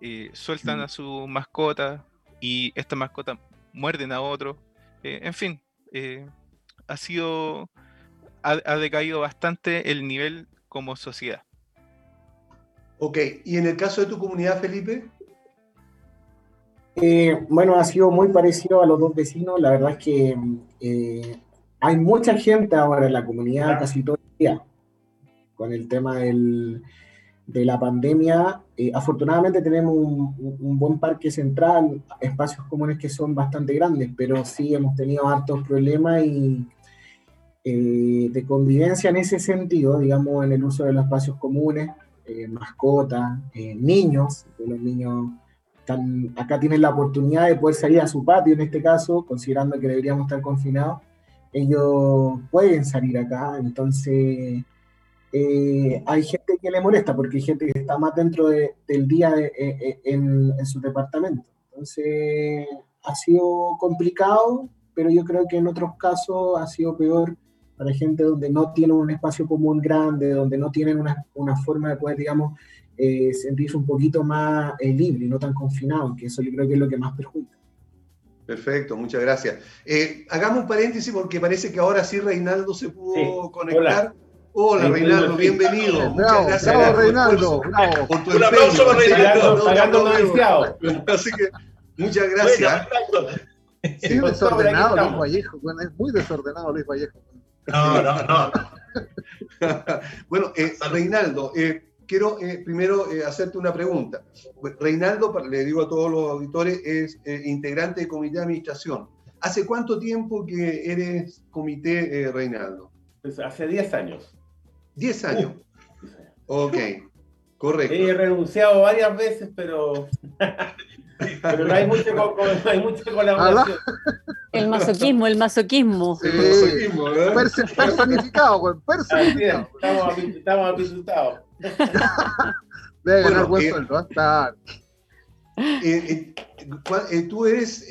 eh, sueltan a su mascota y esta mascota muerden a otro. Eh, en fin, eh, ha sido, ha, decaído bastante el nivel como sociedad. Ok, ¿y en el caso de tu comunidad, Felipe? bueno, ha sido muy parecido a los dos vecinos. La verdad es que hay mucha gente ahora en la comunidad casi todo el día con el tema del, de la pandemia. Eh, afortunadamente tenemos un, buen parque central, espacios comunes que son bastante grandes, pero sí hemos tenido hartos problemas y, eh, de convivencia en ese sentido, digamos, en el uso de los espacios comunes, eh, mascotas, niños, los niños están, acá tienen la oportunidad de poder salir a su patio en este caso, considerando que deberíamos estar confinados ellos pueden salir acá, entonces eh, hay gente que le molesta porque hay gente que está más dentro del día en, en, su departamento. Entonces, ha sido complicado, pero yo creo que en otros casos ha sido peor para gente donde no tienen un espacio común grande, donde no tienen una, una forma de poder, digamos, eh, sentirse un poquito más eh, libre y no tan confinado, que eso yo creo que es lo que más perjudica. Perfecto, muchas gracias. Eh, hagamos un paréntesis porque parece que ahora sí Reinaldo se pudo conectar. Hola, Reinaldo, bienvenido. Muchas gracias. Bravo, Reinaldo. un aplauso para Reinaldo. Pagando Así que muchas gracias. Sí, desordenado Luis Vallejo, es muy desordenado Luis Vallejo. No, no, no. bueno, eh, Reinaldo, eh, quiero eh, primero hacerte una pregunta. Reinaldo, le digo a todos los auditores, es integrante del comité de administración. ¿Hace cuánto tiempo que eres comité, Reinaldo? Pues hace 10 años. 10 años. Ok, correcto. He renunciado varias veces, pero Pero no hay mucha no hay colaboración. El masoquismo, el masoquismo. el masoquismo, ¿verdad? personificado, personificado. Estamos, estamos apisustados. Debe ganar buen eh, sueldo, ¿eh? eh, eh, ¿Tú eres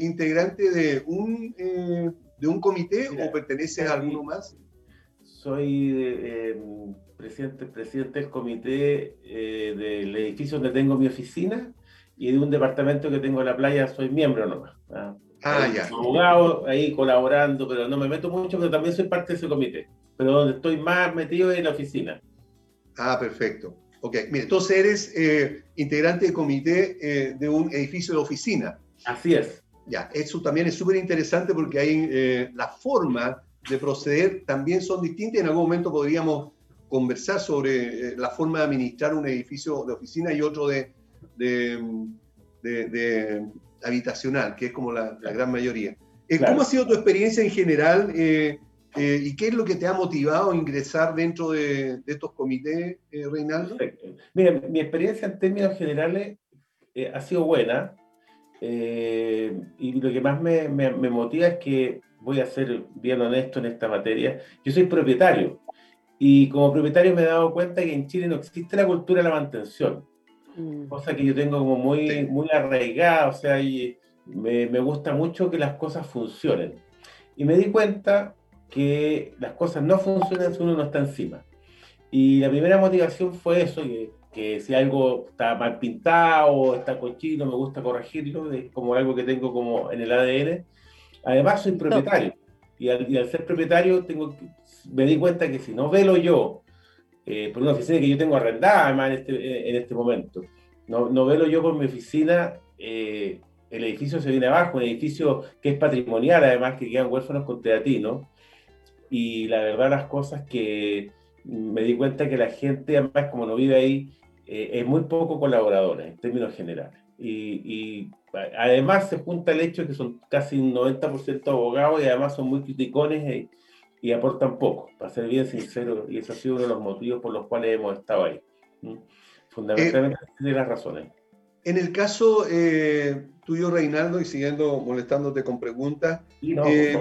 integrante de un, de un comité o perteneces a alguno más? Soy presidente, presidente del comité del edificio donde tengo mi oficina y de un departamento que tengo en la playa soy miembro nomás. Ah, ah ya. Abogado ahí colaborando, pero no me meto mucho, pero también soy parte de ese comité. Pero donde estoy más metido es en la oficina. Ah, perfecto. Ok, mire, entonces eres eh, integrante del comité eh, de un edificio de oficina. Así es. Ya, eso también es súper interesante porque ahí eh, la forma de proceder también son distintas. En algún momento podríamos conversar sobre la forma de administrar un edificio de oficina y otro de, de, habitacional, que es como la, gran mayoría. Eh, ¿Cómo ha sido tu experiencia en general eh, eh, y qué es lo que te ha motivado a ingresar dentro de, estos comités, Reinaldo? Mira, mi experiencia en términos generales ha sido buena y lo que más me, me, me motiva es que voy a ser bien honesto en esta materia. Yo soy propietario y como propietario me he dado cuenta que en Chile no existe la cultura de la mantención. Mm. cosa que yo tengo como muy, muy arraigada, o sea, y me, me, gusta mucho que las cosas funcionen. Y me di cuenta que las cosas no funcionan si uno no está encima. Y la primera motivación fue eso, que, que si algo está mal pintado, está cochino, me gusta corregirlo, es como algo que tengo como en el ADN. Además, soy propietario. Y al, y al, ser propietario, tengo me di cuenta que si no velo yo eh, por una oficina que yo tengo arrendada además en este, en este momento. No, no velo yo por mi oficina, eh, el edificio se viene abajo, un edificio que es patrimonial además, que quedan huérfanos con teatino. Y la verdad las cosas que me di cuenta que la gente, además como no vive ahí, eh, es muy poco colaboradora en términos generales. Y, y, además se junta el hecho de que son casi un 90% abogados y además son muy criticones y aportan poco, para ser bien sincero, y eso ha sido uno de los motivos por los cuales hemos estado ahí. Fundamentalmente eh, de las razones. En el caso eh, tuyo, Reinaldo, y siguiendo molestándote con preguntas, eh,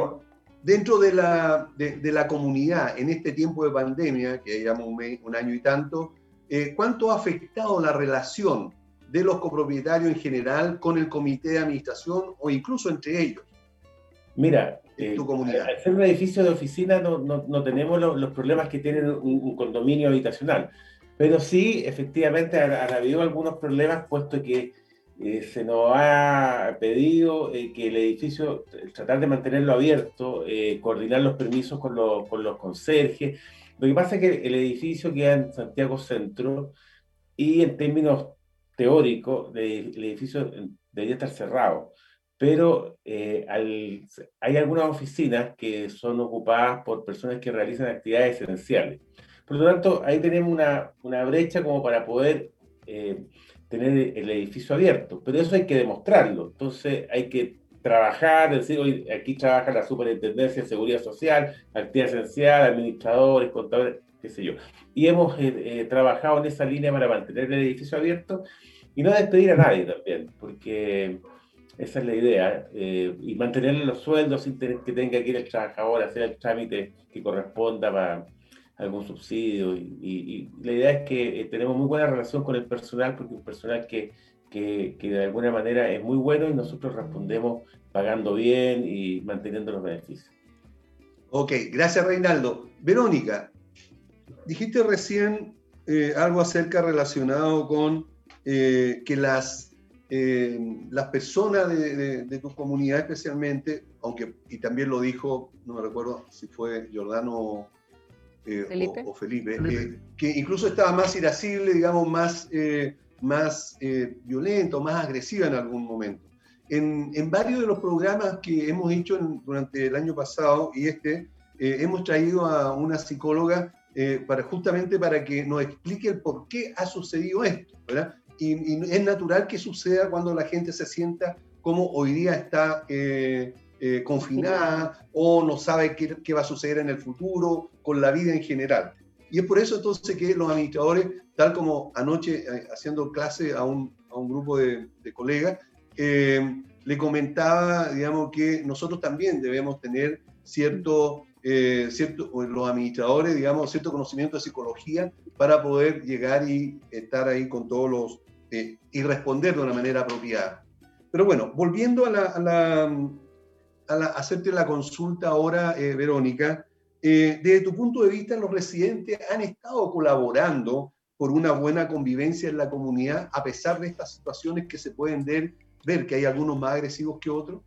dentro de la, de, la comunidad, en este tiempo de pandemia, que llevamos un, un año y tanto, ¿cuánto ha afectado la relación de los copropietarios en general con el comité de administración o incluso entre ellos? Mira, eh, al ser un edificio de oficina no, no, tenemos los problemas que tiene un, condominio habitacional, pero sí, efectivamente, han, habido algunos problemas puesto que eh, se nos ha pedido eh, que el edificio, tratar de mantenerlo abierto, coordinar los permisos con, con, los conserjes. Lo que pasa es que el edificio queda en Santiago Centro y en términos teóricos, el edificio debería estar cerrado pero eh, hay algunas oficinas que son ocupadas por personas que realizan actividades esenciales. Por lo tanto, ahí tenemos una, brecha como para poder eh, tener el edificio abierto, pero eso hay que demostrarlo. Entonces hay que trabajar, decir, hoy aquí trabaja la Superintendencia de Seguridad Social, actividad esencial, administradores, contadores, Y hemos eh, trabajado en esa línea para mantener el edificio abierto y no despedir a nadie también, porque esa es la idea. Eh, y mantenerle los sueldos sin tener que tenga que ir el trabajador a hacer el trámite que corresponda para, algún subsidio. Y, la idea es que eh, tenemos muy buena relación con el personal, porque un personal que, que, que, de alguna manera es muy bueno y nosotros respondemos pagando bien y manteniendo los beneficios. Ok, gracias Reinaldo. Verónica, dijiste recién eh, algo acerca relacionado con eh, que las, las personas de, de, tu comunidad especialmente, aunque, y también lo dijo, no me recuerdo si fue Giordano eh, o, Felipe, eh, que incluso estaba más irascible, digamos, más, eh, más violento, más agresiva en algún momento. En, en, varios de los programas que hemos hecho durante el año pasado y este, hemos traído a una psicóloga para, justamente para que nos explique el por qué ha sucedido esto, ¿verdad? Y, y, es natural que suceda cuando la gente se sienta como hoy día está eh, confinada o no sabe qué, qué, va a suceder en el futuro con la vida en general. Y es por eso entonces que los administradores, tal como anoche eh, haciendo clase a un, a un grupo de, de colegas, eh, le comentaba, digamos, que nosotros también debemos tener cierto, cierto, los administradores, digamos, cierto conocimiento de psicología para poder llegar y estar ahí con todos los, y responder de una manera apropiada. Pero bueno, volviendo a la, a la, hacerte la consulta ahora, eh, Verónica. Eh, desde tu punto de vista, los residentes han estado colaborando por una buena convivencia en la comunidad, a pesar de estas situaciones que se pueden ver, ver que hay algunos más agresivos que otros.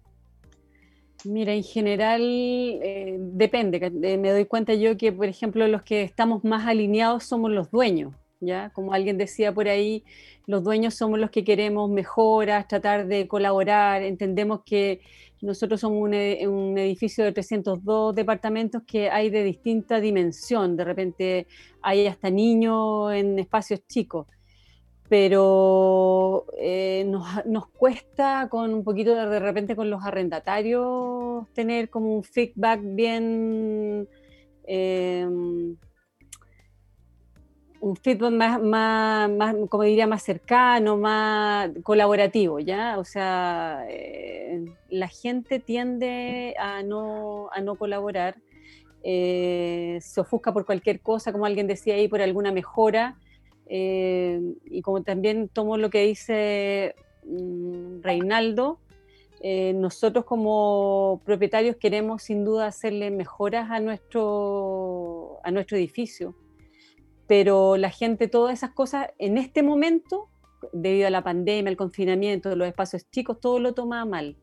Mira, en general eh, depende. Me doy cuenta yo que, por ejemplo, los que estamos más alineados somos los dueños, ¿ya? Como alguien decía por ahí, los dueños somos los que queremos mejoras, tratar de colaborar, entendemos que nosotros somos un, e, edificio de 302 departamentos que hay de distinta dimensión. De repente hay hasta niños en espacios chicos. Pero eh, nos, cuesta con un poquito de, repente con los arrendatarios tener como un feedback bien eh, un feedback más, más, como diría, más cercano, más colaborativo, ¿ya? O sea, eh, la gente tiende a no, a no colaborar, eh, se ofusca por cualquier cosa, como alguien decía ahí, por alguna mejora, eh, y como también tomo lo que dice mm, Reinaldo, nosotros como propietarios queremos sin duda hacerle mejoras a nuestro, a nuestro edificio pero la gente, todas esas cosas, en este momento, debido a la pandemia, el confinamiento, los espacios chicos, todo lo toma mal.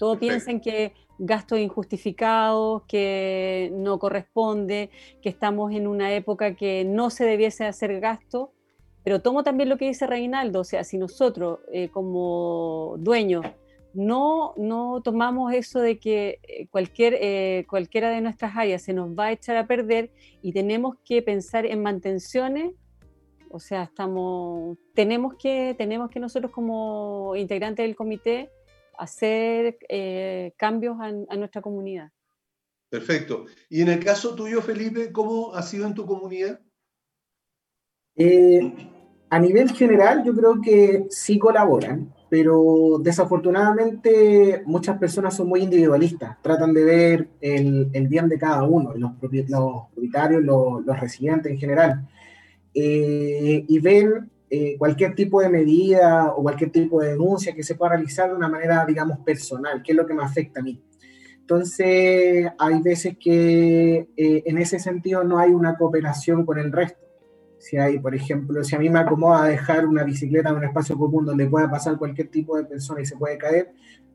Todo piensan que gastos injustificados, que no corresponde, que estamos en una época que no se debiese hacer gasto, pero tomo también lo que dice Reinaldo, o sea, si nosotros eh, como dueños no, no tomamos eso de que eh, cualquier, eh, cualquiera de nuestras áreas se nos va a echar a perder y tenemos que pensar en mantenciones, o sea, estamos, tenemos, que, tenemos que nosotros como integrantes del comité hacer eh, cambios a, nuestra comunidad. Perfecto. Y en el caso tuyo, Felipe, ¿cómo ha sido en tu comunidad? a nivel general, yo creo que sí colaboran pero desafortunadamente muchas personas son muy individualistas, tratan de ver el, el bien de cada uno, los, propietarios, los, los, residentes en general, eh, y ven eh, cualquier tipo de medida o cualquier tipo de denuncia que se pueda realizar de una manera, digamos, personal, que es lo que me afecta a mí. Entonces, hay veces que eh, en ese sentido no hay una cooperación con el resto si hay, por ejemplo, si a mí me acomoda dejar una bicicleta en un espacio común donde pueda pasar cualquier tipo de persona y se puede caer,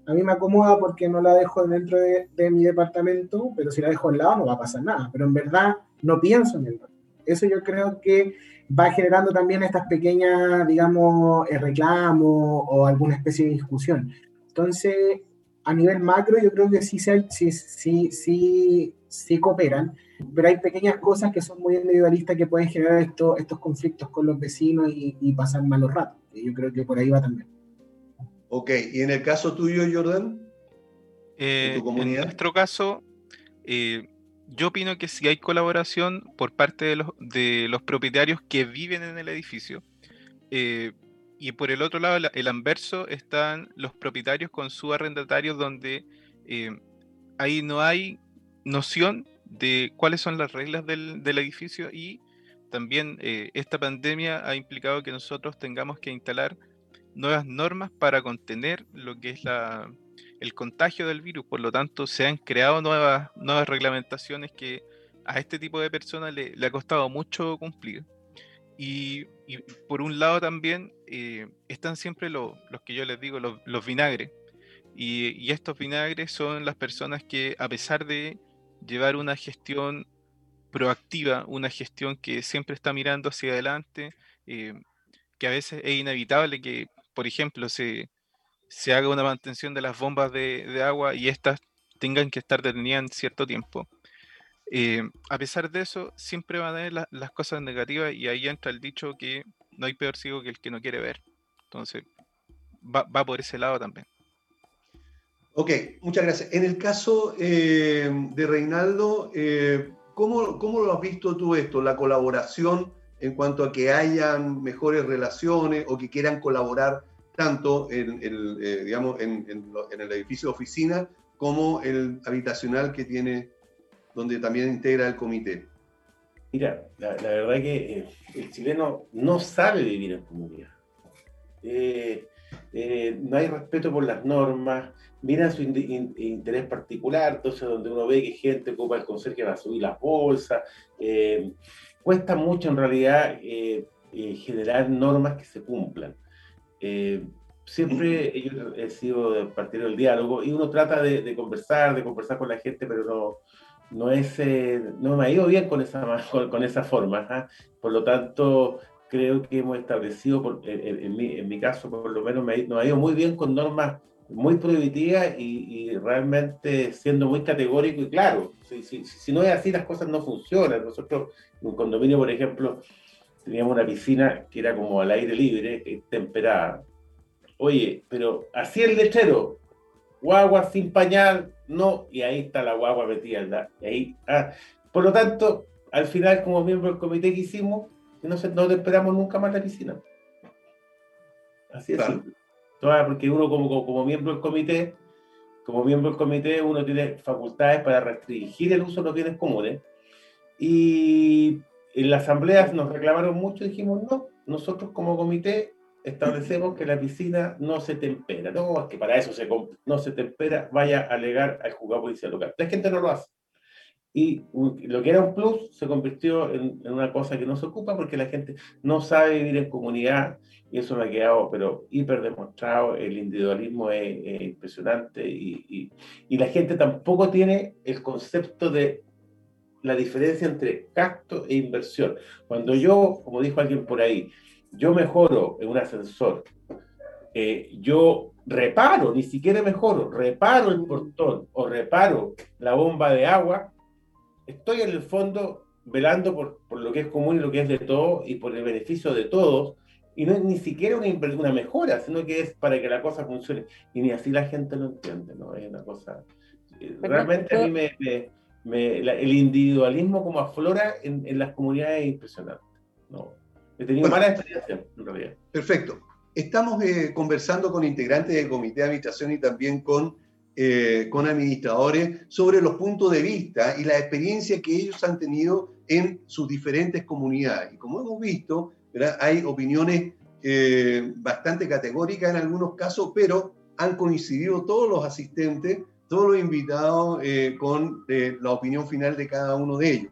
a mí me acomoda porque no la dejo dentro de, mi departamento, pero si la dejo al lado no va a pasar nada. Pero en verdad no pienso en el Eso yo creo que va generando también estas pequeñas, digamos, eh, reclamos o alguna especie de discusión. Entonces, a nivel macro, yo creo que sí, sí, sí, sí, sí cooperan pero hay pequeñas cosas que son muy individualistas que pueden generar esto, estos conflictos con los vecinos y, pasar malos ratos. Y yo creo que por ahí va también. Ok, ¿y en el caso tuyo, Jordan? Eh, ¿En, nuestro caso, eh, yo opino que si hay colaboración por parte de los, de los propietarios que viven en el edificio, eh, y por el otro lado, el anverso, están los propietarios con su arrendatario donde ahí no hay noción de cuáles son las reglas del, edificio y también eh, esta pandemia ha implicado que nosotros tengamos que instalar nuevas normas para contener lo que es la, el contagio del virus. Por lo tanto, se han creado nuevas, nuevas reglamentaciones que a este tipo de personas le, ha costado mucho cumplir. Y, por un lado también eh, están siempre los que yo les digo, los, vinagres. Y, estos vinagres son las personas que a pesar de llevar una gestión proactiva, una gestión que siempre está mirando hacia adelante, eh, que a veces es inevitable que, por ejemplo, se, se haga una mantención de las bombas de, agua y éstas tengan que estar detenidas en cierto tiempo. Eh, a pesar de eso, siempre van a haber las cosas negativas y ahí entra el dicho que no hay peor ciego que el que no quiere ver. Entonces, va, va por ese lado también. Ok, muchas gracias. En el caso eh, de Reinaldo, eh, ¿cómo, lo has visto tú esto, la colaboración en cuanto a que hayan mejores relaciones o que quieran colaborar tanto en, el, eh, digamos, en, el edificio de oficina como el habitacional que tiene, donde también integra el comité? Mira, la, verdad que el chileno no sabe vivir en comunidad. no hay respeto por las normas, miran su interés particular, entonces donde uno ve que gente ocupa el conserje va a subir las bolsas, eh, cuesta mucho en realidad eh, eh, generar normas que se cumplan. Siempre yo he sido partidario del diálogo y uno trata de, conversar, de conversar con la gente, pero no, no, es, no me ha ido bien con esa, con, esa forma. ¿ah? Por lo tanto, creo que hemos establecido, en, mi, en, mi, caso por lo menos, me nos ha ido muy bien con normas muy prohibitiva y, realmente siendo muy categórico y claro. Si, si, si, no es así, las cosas no funcionan. Nosotros, en un condominio, por ejemplo, teníamos una piscina que era como al aire libre, temperada. Oye, pero así el lechero, guagua sin pañal, no, y ahí está la guagua metida. Y ahí, ah. Por lo tanto, al final, como miembro del comité que hicimos, no, se, no temperamos nunca más la piscina. Así es porque uno como, como, miembro del comité, como miembro del comité, uno tiene facultades para restringir el uso de los bienes comunes. Y en la asamblea nos reclamaron mucho y dijimos, no, nosotros como comité establecemos que la piscina no se tempera. No, es que para eso se, no se tempera, vaya a alegar al juzgado policial local. La gente no lo hace. Y lo que era un plus se convirtió en, en, una cosa que no se ocupa porque la gente no sabe vivir en comunidad y eso me ha quedado, pero hiper demostrado, el individualismo es, impresionante y, y, la gente tampoco tiene el concepto de la diferencia entre gasto e inversión. Cuando yo, como dijo alguien por ahí, yo mejoro en un ascensor, eh, yo reparo, ni siquiera mejoro, reparo el portón o reparo la bomba de agua, estoy en el fondo velando por, por lo que es común y lo que es de todo y por el beneficio de todos, y no es ni siquiera una, una mejora, sino que es para que la cosa funcione. Y ni así la gente lo entiende, ¿no? Es una cosa... Eh, realmente a mí me, me, el individualismo como aflora en, en, las comunidades es impresionante. ¿no? He tenido mala experiencia, en realidad. Perfecto. Estamos eh, conversando con integrantes del comité de habitación y también con, eh, con administradores sobre los puntos de vista y la experiencia que ellos han tenido en sus diferentes comunidades. Y como hemos visto, hay opiniones eh, bastante categóricas en algunos casos, pero han coincidido todos los asistentes, todos los invitados eh, con eh, la opinión final de cada uno de ellos.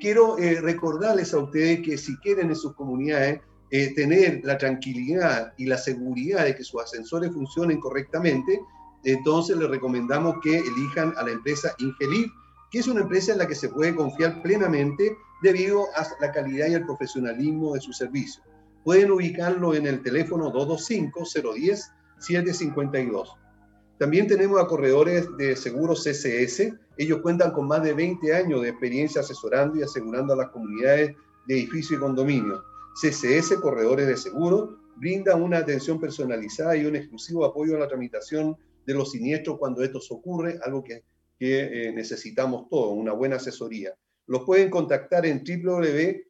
quiero recordarles a ustedes que si quieren en sus comunidades tener la tranquilidad y la seguridad de que sus ascensores funcionen correctamente, entonces les recomendamos que elijan a la empresa Ingelif, que es una empresa en la que se puede confiar plenamente debido a la calidad y el profesionalismo de su servicio. Pueden ubicarlo en el teléfono 225-010-752. También tenemos a corredores de seguros CCS. Ellos cuentan con más de 20 años de experiencia asesorando y asegurando a las comunidades de edificio y condominio. CCS, Corredores de Seguros, brinda una atención personalizada y un exclusivo apoyo a la tramitación de los siniestros cuando esto ocurre, algo que, que eh, necesitamos todos, una buena asesoría los pueden contactar en www.ccs.cl.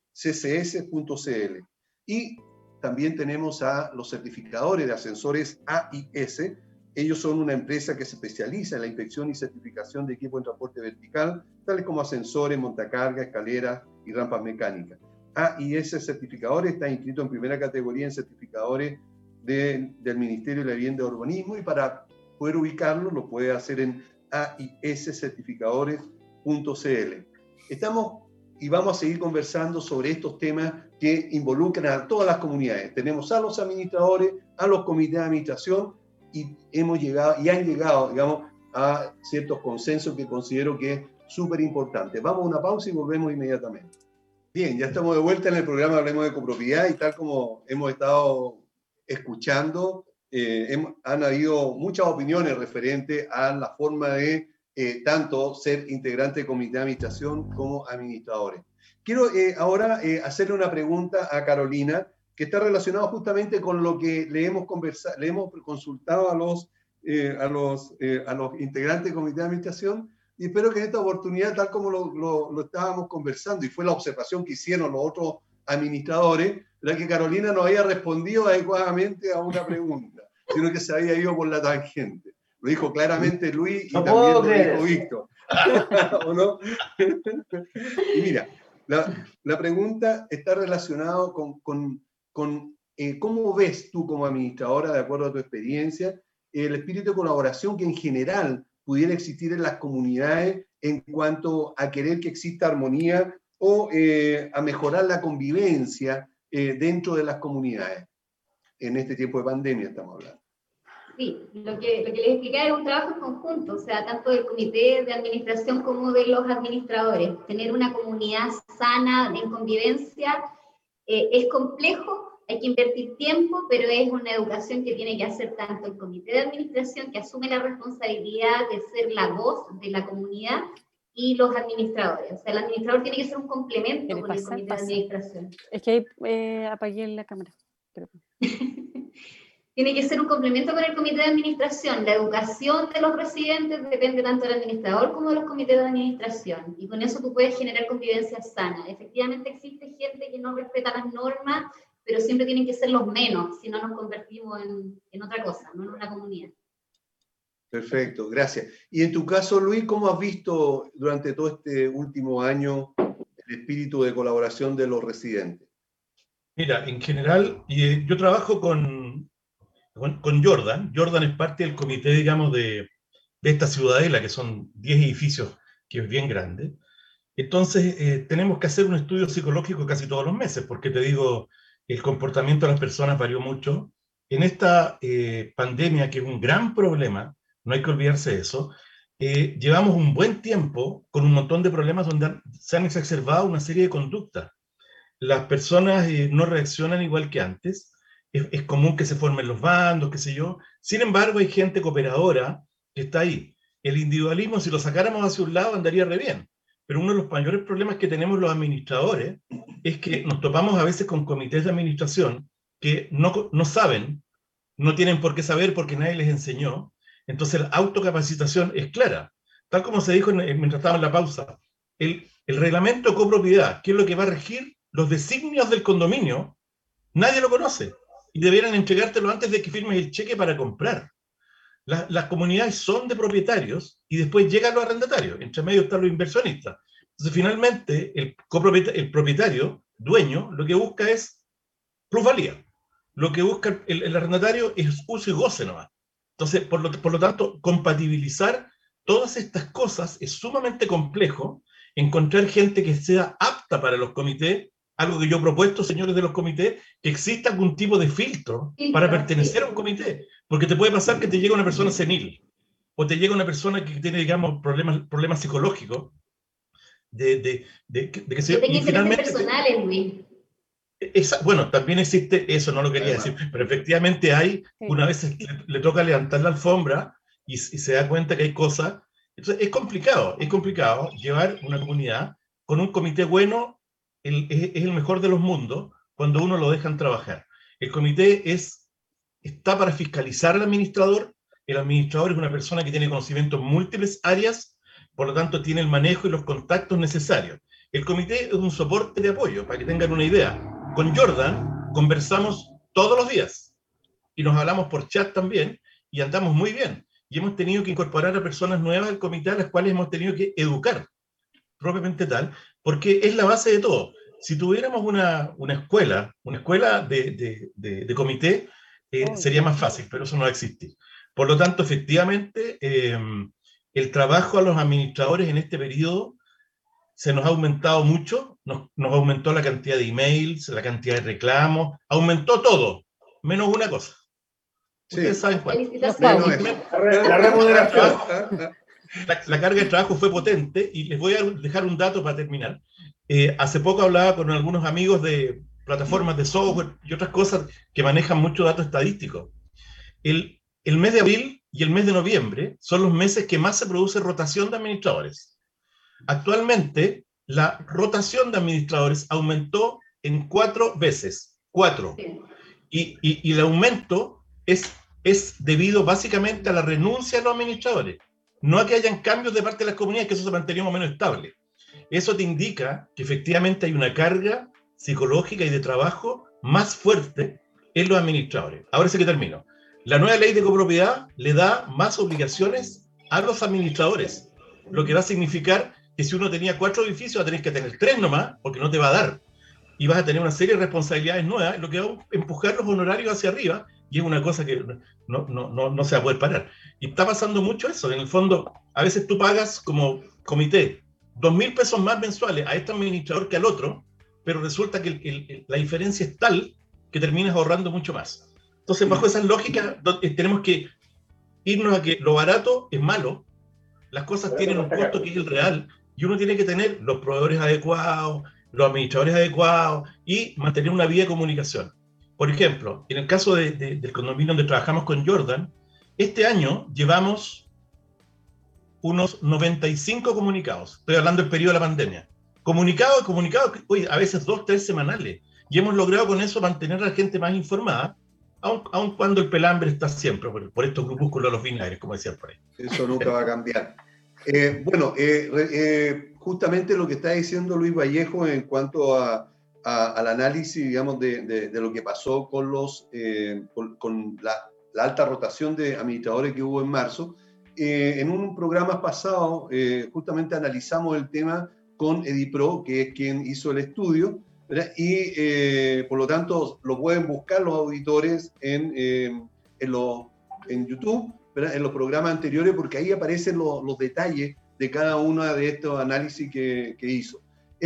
Y también tenemos a los certificadores de ascensores AIS, ellos son una empresa que se especializa en la inspección y certificación de equipos de transporte vertical, tales como ascensores, montacarga, escaleras y rampas mecánicas. Ah, y ese certificador está inscrito en primera categoría en certificadores del Ministerio de Vivienda y Urbanismo y para poder ubicarlo lo puede hacer en aiscertificadores.cl. Estamos y vamos a seguir conversando sobre estos temas que involucran a todas las comunidades. Tenemos a los administradores, a los comités de administración y hemos llegado y han llegado, digamos, a ciertos consensos que considero que es súper importante. Vamos a una pausa y volvemos inmediatamente. Bien, ya estamos de vuelta en el programa Hablemos de Copropiedad y tal como hemos estado escuchando, eh, han habido muchas opiniones referentes a la forma de eh, tanto ser integrante de comité de administración como administradores. Quiero eh, ahora hacerle una pregunta a Carolina que está relacionada justamente con lo que le hemos, conversado, le hemos consultado a los, a, los, a los integrantes del comité de administración y espero que en esta oportunidad, tal como lo, lo, estábamos conversando y fue la observación que hicieron los otros administradores, la que Carolina no había respondido adecuadamente a una pregunta, sino que se había ido por la tangente. Lo dijo claramente Luis y también lo dijo Víctor. ¿O no? y mira, la, la, pregunta está relacionada con, con, con eh, cómo ves tú como administradora, de acuerdo a tu experiencia, el espíritu de colaboración que en general pudiera existir en las comunidades en cuanto a querer que exista armonía o eh, a mejorar la convivencia eh, dentro de las comunidades. En este tiempo de pandemia estamos hablando. Sí, lo que, lo que les explicaba es un trabajo en conjunto, o sea, tanto del comité de administración como de los administradores. Tener una comunidad sana en convivencia eh, es complejo, hay que invertir tiempo, pero es una educación que tiene que hacer tanto el comité de administración, que asume la responsabilidad de ser la voz de la comunidad, y los administradores. O sea, el administrador tiene que ser un complemento con el comité de administración. Es que ahí eh, apagué la cámara. tiene que ser un complemento con el comité de administración. La educación de los residentes depende tanto del administrador como de los comités de administración. Y con eso tú puedes generar convivencia sana. Efectivamente existe gente que no respeta las normas pero siempre tienen que ser los menos, si no nos convertimos en, en otra cosa, no en una comunidad. Perfecto, gracias. Y en tu caso, Luis, ¿cómo has visto durante todo este último año el espíritu de colaboración de los residentes? Mira, en general, eh, yo trabajo con, con, Jordan. Jordan es parte del comité, digamos, de, de esta ciudadela, que son 10 edificios, que es bien grande. Entonces, eh, tenemos que hacer un estudio psicológico casi todos los meses, porque te digo, el comportamiento de las personas varió mucho. En esta eh, pandemia, que es un gran problema, no hay que olvidarse de eso, eh, llevamos un buen tiempo con un montón de problemas donde se han exacerbado una serie de conductas. Las personas eh, no reaccionan igual que antes, es, es, común que se formen los bandos, qué sé yo. Sin embargo, hay gente cooperadora que está ahí. El individualismo, si lo sacáramos hacia un lado, andaría re bien. Pero uno de los mayores problemas que tenemos los administradores es que nos topamos a veces con comités de administración que no, no saben, no tienen por qué saber porque nadie les enseñó. Entonces la autocapacitación es clara. Tal como se dijo mientras estábamos en la pausa, el, el reglamento copropiedad, que es lo que va a regir los designios del condominio, nadie lo conoce y debieran entregártelo antes de que firmes el cheque para comprar las comunidades son de propietarios y después llegan los arrendatarios, entre medio están los inversionistas. Entonces, finalmente, el, propietario, dueño, lo que busca es plusvalía. Lo que busca el, arrendatario es uso y goce nomás. Entonces, por lo, por lo tanto, compatibilizar todas estas cosas es sumamente complejo. Encontrar gente que sea apta para los comités algo que yo he propuesto, señores de los comités, que exista algún tipo de filtro para pertenecer a un comité. Porque te puede pasar que te llegue una persona senil o te llega una persona que tiene, digamos, problemas, problemas psicológicos. De, de, de, que se, y finalmente, personales, Luis. Esa, bueno, también existe eso, no lo quería decir, pero efectivamente hay, una vez le, toca levantar la alfombra y, y, se da cuenta que hay cosas. Entonces, es complicado, es complicado llevar una comunidad con un comité bueno es, el mejor de los mundos cuando uno lo dejan trabajar. El comité es, está para fiscalizar al administrador. El administrador es una persona que tiene conocimiento en múltiples áreas, por lo tanto tiene el manejo y los contactos necesarios. El comité es un soporte de apoyo, para que tengan una idea. Con Jordan conversamos todos los días y nos hablamos por chat también y andamos muy bien. Y hemos tenido que incorporar a personas nuevas al comité a las cuales hemos tenido que educar, propiamente tal, porque es la base de todo. Si tuviéramos una, una escuela, una escuela de, de, de, comité, eh, oh, sería más fácil, pero eso no va a existir. Por lo tanto, efectivamente, eh, el trabajo a los administradores en este periodo se nos ha aumentado mucho, nos, nos, aumentó la cantidad de emails, la cantidad de reclamos, aumentó todo, menos una cosa. Ustedes saben cuál. La, remuneración. La, carga de trabajo fue potente y les voy a dejar un dato para terminar. Eh, hace poco hablaba con algunos amigos de plataformas de software y otras cosas que manejan mucho datos estadísticos. El, el mes de abril y el mes de noviembre son los meses que más se produce rotación de administradores. Actualmente, la rotación de administradores aumentó en cuatro veces, cuatro. Y, y, el aumento es, es debido básicamente a la renuncia de los administradores, no a que hayan cambios de parte de las comunidades, que eso se mantenía más o menos estable. Eso te indica que efectivamente hay una carga psicológica y de trabajo más fuerte en los administradores. Ahora sí que termino. La nueva ley de copropiedad le da más obligaciones a los administradores, lo que va a significar que si uno tenía cuatro edificios, va a tener que tener tres nomás, porque no te va a dar. Y vas a tener una serie de responsabilidades nuevas, lo que va a empujar los honorarios hacia arriba, y es una cosa que no, no, no, no se va a poder parar. Y está pasando mucho eso. En el fondo, a veces tú pagas como comité dos mil pesos más mensuales a este administrador que al otro, pero resulta que la diferencia es tal que terminas ahorrando mucho más. Entonces, bajo esa lógica, eh, tenemos que irnos a que lo barato es malo, las cosas tienen un costo que es el real, y uno tiene que tener los proveedores adecuados, los administradores adecuados y mantener una vía de comunicación. Por ejemplo, en el caso del condominio donde trabajamos con Jordan, este año llevamos unos 95 comunicados. Estoy hablando del periodo de la pandemia. Comunicados, comunicados, a veces dos, tres semanales. Y hemos logrado con eso mantener a la gente más informada, aun, cuando el pelambre está siempre por, estos grupúsculos los vinagres, como decía por ahí. Eso nunca va a cambiar. Eh, bueno, eh, eh, justamente lo que está diciendo Luis Vallejo en cuanto a, al análisis, digamos, de, lo que pasó con, los, con, la, alta rotación de administradores que hubo en marzo. en un programa pasado, justamente analizamos el tema con Edipro, que es quien hizo el estudio, y por lo tanto lo pueden buscar los auditores en, en, en YouTube en los programas anteriores, porque ahí aparecen los detalles de cada uno de estos análisis que, hizo.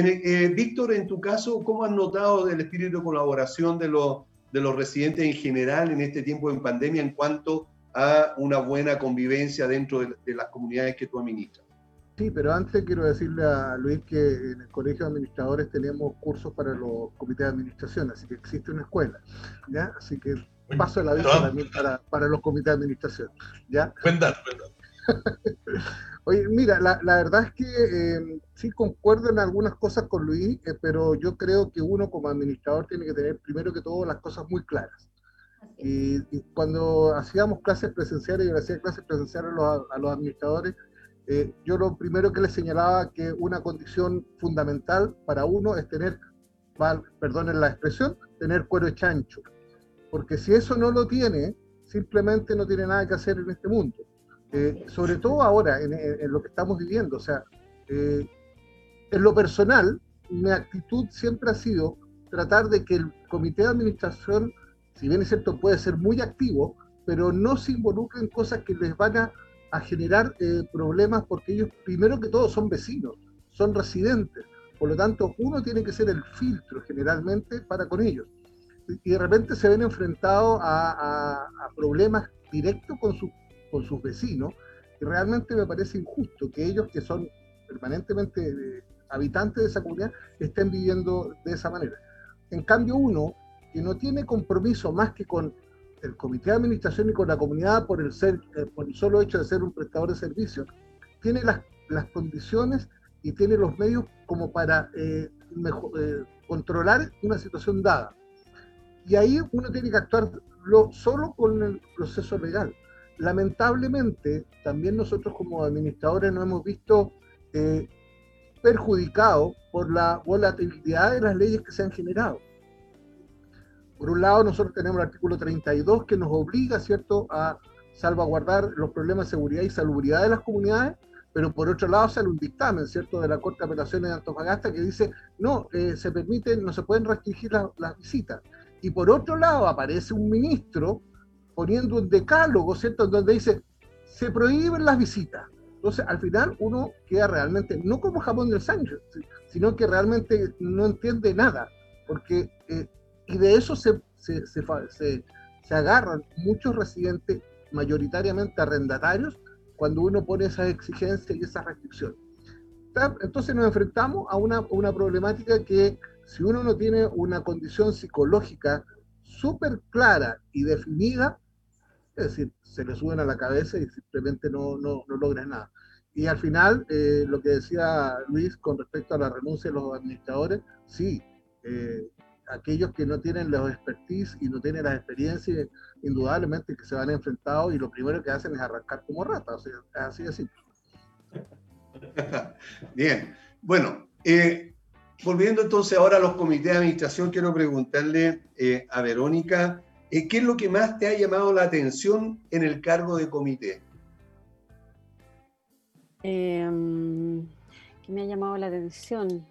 Eh, Víctor, en tu caso, ¿cómo has notado el espíritu de colaboración de los, de los residentes en general en este tiempo de pandemia en cuanto a una buena convivencia dentro de, las comunidades que tú administras? Sí, pero antes quiero decirle a Luis que en el Colegio de Administradores tenemos cursos para los comités de administración, así que existe una escuela, ¿ya? Así que paso la aviso también para, para, los comités de administración. ¿ya? Oye, mira, la, la, verdad es que eh, sí concuerdo en algunas cosas con Luis, eh, pero yo creo que uno como administrador tiene que tener primero que todo las cosas muy claras. Y, cuando hacíamos clases presenciales, yo le hacía clases presenciales a los, a los administradores, eh, yo lo primero que les señalaba que una condición fundamental para uno es tener, perdonen la expresión, tener cuero chancho. Porque si eso no lo tiene, simplemente no tiene nada que hacer en este mundo. Eh, sobre todo ahora, en, lo que estamos viviendo. O sea, eh, en lo personal, mi actitud siempre ha sido tratar de que el comité de administración, si bien es cierto, puede ser muy activo, pero no se involucre en cosas que les van a, generar eh, problemas porque ellos, primero que todo, son vecinos, son residentes. Por lo tanto, uno tiene que ser el filtro generalmente para con ellos y de repente se ven enfrentados a, problemas directos con, con sus vecinos, y realmente me parece injusto que ellos que son permanentemente eh, habitantes de esa comunidad estén viviendo de esa manera. En cambio, uno que no tiene compromiso más que con el comité de administración y con la comunidad por el, ser, eh, por el solo hecho de ser un prestador de servicios, tiene las, las condiciones y tiene los medios como para eh, controlar una situación dada. Y ahí uno tiene que actuar solo con el proceso legal. Lamentablemente, también nosotros como administradores nos hemos visto eh, perjudicados por la volatilidad de las leyes que se han generado. Por un lado, nosotros tenemos el artículo 32 que nos obliga, ¿cierto?, a salvaguardar los problemas de seguridad y salubridad de las comunidades, pero por otro lado sale un dictamen, ¿cierto?, de la Corte de Apelaciones de Antofagasta que dice, no, eh, se permiten, no se pueden restringir las visitas. Y por otro lado aparece un ministro poniendo un decálogo, ¿cierto?, donde dice, se prohíben las visitas. Entonces, al final uno queda realmente, no como Japón del Sánchez, sino que realmente no entiende nada, porque, eh, y de eso se, se, se, se agarran muchos residentes, mayoritariamente arrendatarios, cuando uno pone esas exigencias y esas restricciones. Entonces nos enfrentamos a una, una problemática que si uno no tiene una condición psicológica súper clara y definida, es decir, se le suben a la cabeza y simplemente no, no, no logran nada. Y al final, eh, lo que decía Luis con respecto a la renuncia de los administradores, sí, eh, aquellos que no tienen los expertise y no tienen las experiencias, indudablemente que se van enfrentados y lo primero que hacen es arrancar como rata, o sea, así de simple. Bien, bueno, eh, volviendo entonces ahora a los comités de administración, quiero preguntarle a Verónica, ¿qué es lo que más te ha llamado la atención en el cargo de comité? Em, ¿Qué me ha llamado la atención?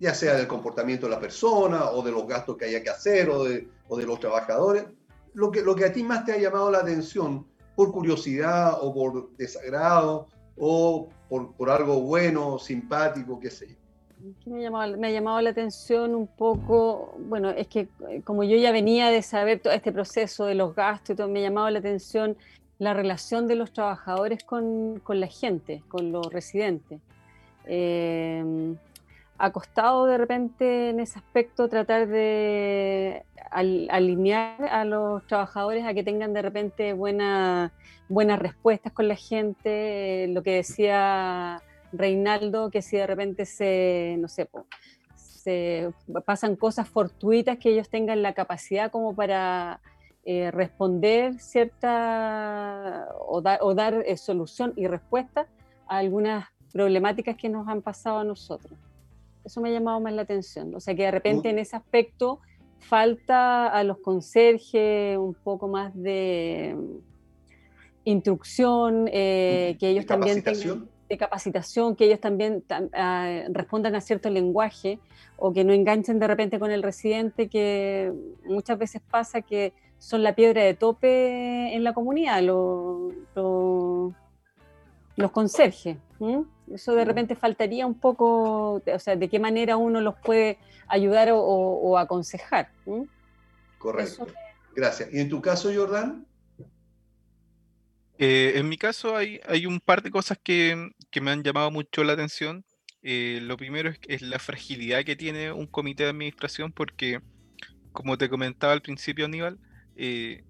ya sea del comportamiento de la persona o de los gastos que haya que hacer o de, o de los trabajadores. Lo que, lo que a ti más te ha llamado la atención por curiosidad o por desagrado o por, por algo bueno, simpático, qué sé yo. Me ha, llamado, la atención un poco, bueno, es que eh, como yo ya venía de saber todo este proceso de los gastos y todo, me ha llamado la atención la relación de los trabajadores con, con la gente, con los residentes. Eh, ha costado de repente en ese aspecto tratar de alinear a los trabajadores a que tengan de repente buenas respuestas con la gente, lo que decía Reinaldo, que si de repente se, no sé, se pasan cosas fortuitas que ellos tengan la capacidad como para eh, responder cierta o, o dar eh, solución y respuesta a algunas problemáticas que nos han pasado a nosotros. Eso me ha llamado más la atención. O sea, que de repente en ese aspecto falta a los conserjes un poco más de instrucción, eh, que ellos también tengan de capacitación, que ellos también ah, respondan a cierto lenguaje o que no enganchen de repente con el residente, que muchas veces pasa que son la piedra de tope en la comunidad, los, los, conserjes. Eso de repente faltaría un poco, o sea, de qué manera uno los puede ayudar o, aconsejar. Correcto. Gracias. ¿Y en tu caso, Jordán? Eh, en mi caso hay, hay, un par de cosas que, que, me han llamado mucho la atención. Eh, lo primero es, es, la fragilidad que tiene un comité de administración porque, como te comentaba al principio, Aníbal, eh,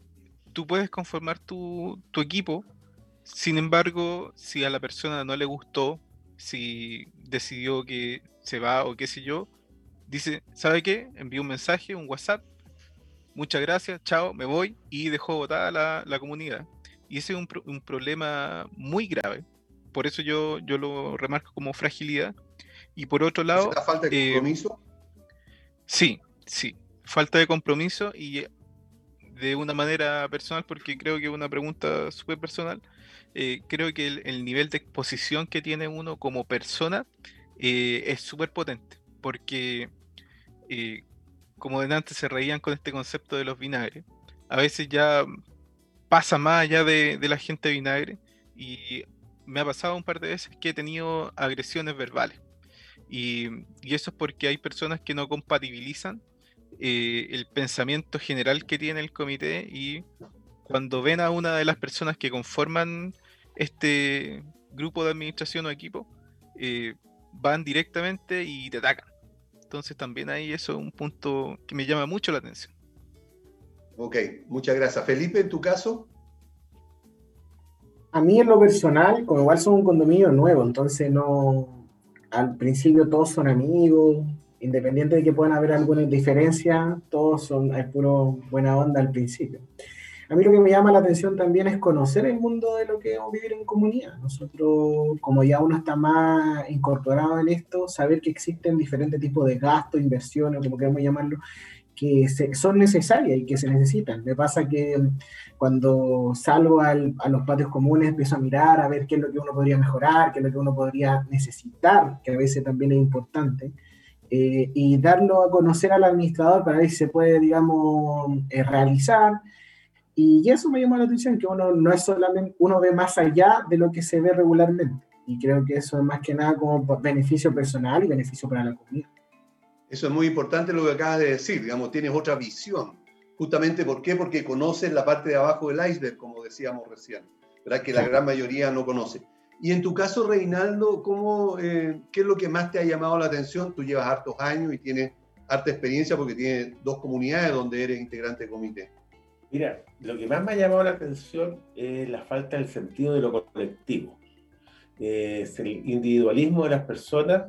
tú puedes conformar tu, tu, equipo, sin embargo, si a la persona no le gustó si decidió que se va o qué sé yo, dice, ¿sabe qué? Envió un mensaje, un WhatsApp, muchas gracias, chao, me voy y dejó votada la, la comunidad. Y ese es un, un, problema muy grave. Por eso yo, yo lo remarco como fragilidad. Y por otro lado... ¿La falta de eh, compromiso? sí, sí. Falta de compromiso y de una manera personal, porque creo que es una pregunta súper personal. Eh, creo que el, nivel de exposición que tiene uno como persona eh, es súper potente, porque eh, como de antes se reían con este concepto de los vinagres, a veces ya pasa más allá de, la gente vinagre y me ha pasado un par de veces que he tenido agresiones verbales. Y, eso es porque hay personas que no compatibilizan el pensamiento general que tiene el comité y cuando ven a una de las personas que conforman este grupo de administración o equipo, eh, van directamente y te atacan. Entonces también ahí eso es un punto que me llama mucho la atención. Ok, muchas gracias. Felipe, en tu caso. A mí en lo personal, como igual son un condominio nuevo, entonces no, al principio todos son amigos, independiente de que puedan haber algunas diferencias, todos son, es puro buena onda al principio. A mí lo que me llama la atención también es conocer el mundo de lo que es vivir en comunidad. Nosotros, como ya uno está más incorporado en esto, saber que existen diferentes tipos de gastos, inversiones, como queramos llamarlo, que son necesarias y que se necesitan. Me pasa que cuando salgo a los patios comunes empiezo a mirar a ver qué es lo que uno podría mejorar, qué es lo que uno podría necesitar, que a veces también es importante, eh, y darlo a conocer al administrador para ver si se puede, digamos, eh, realizar. Y eso me llama la atención, que uno no es solamente, uno ve más allá de lo que se ve regularmente. Y creo que eso es más que nada como beneficio personal y beneficio para la comunidad. Eso es muy importante lo que acabas de decir, digamos, tienes otra visión. Justamente, ¿por qué? Porque conoces la parte de abajo del iceberg, como decíamos recién, ¿verdad? Que la gran mayoría no conoce. Y en tu caso, Reinaldo, ¿cómo, eh, ¿qué es lo que más te ha llamado la atención? Tú llevas hartos años y tienes harta experiencia porque tienes dos comunidades donde eres integrante de comité. Mira, lo que más me ha llamado la atención es la falta del sentido de lo colectivo. es el individualismo de las personas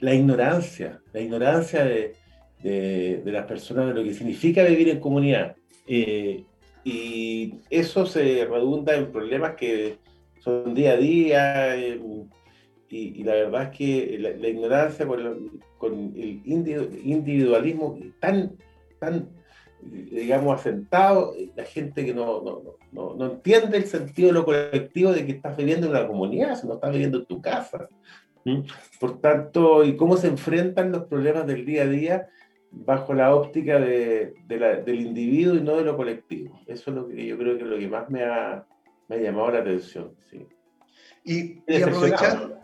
la ignorancia, la ignorancia de, las personas de lo que significa vivir en comunidad. Eh, y eso se redunda en problemas que son día a día. Eh, y, la verdad es que la, ignorancia con, el individualismo tan, tan, digamos, asentado, la gente que no, no, no, entiende el sentido de lo colectivo de que estás viviendo en una comunidad, si no estás viviendo en tu casa. Por tanto, y cómo se enfrentan los problemas del día a día bajo la óptica de, del individuo y no de lo colectivo. Eso es lo que yo creo que es lo que más me ha, me ha llamado la atención. Sí. Y, aprovechando,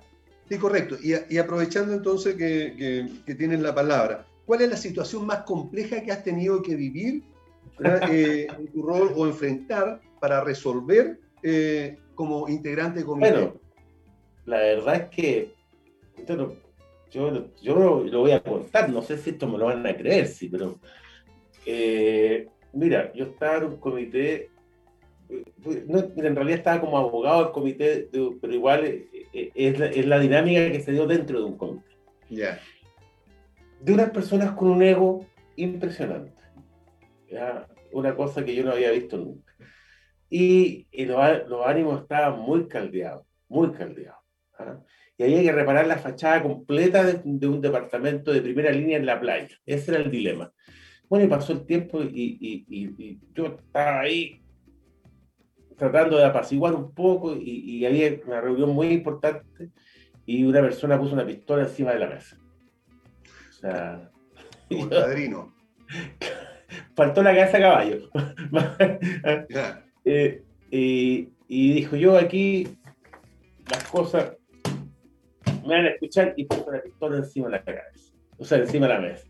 sí, correcto, y, aprovechando entonces que, que, tienen la palabra, ¿cuál es la situación más compleja que has tenido que vivir eh, en tu rol o enfrentar para resolver eh, como integrante de comité? Bueno, la verdad es que yo, yo lo voy a contar, no sé si esto me lo van a creer, sí, pero eh, mira, yo estaba en un comité, en realidad estaba como abogado del comité, pero igual eh, eh, es, la, dinámica que se dio dentro de un comité. De unas personas con un ego impresionante. Una cosa que yo no había visto nunca. Y, los, ánimos estaban muy caldeados, muy caldeados. ¿ah? Y había que reparar la fachada completa de, un departamento de primera línea en la playa. Ese era el dilema. Bueno, y pasó el tiempo y, yo estaba ahí tratando de apaciguar un poco y, había una reunión muy importante y una persona puso una pistola encima de la mesa. O sea... Un padrino. Faltó la cabeza a caballo. Eh, y dijo, yo aquí las cosas me van a escuchar y puso la pistola encima de la cabeza, o sea, encima de la mesa.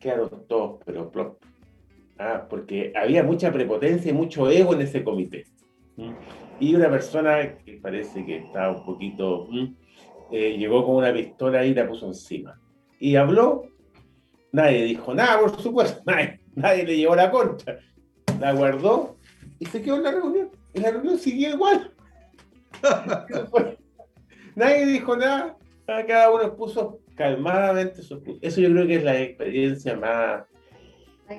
Quedaron todos, pero plop. Ah, porque había mucha prepotencia y mucho ego en ese comité. Y una persona que parece que estaba un poquito, eh, llegó con una pistola y la puso encima. Y habló, nadie dijo nada, por supuesto, nadie, nadie le llevó la contra. La guardó y se quedó en la reunión. Y la reunión siguió igual. Nadie dijo nada, cada uno expuso calmadamente su Eso yo creo que es la experiencia más,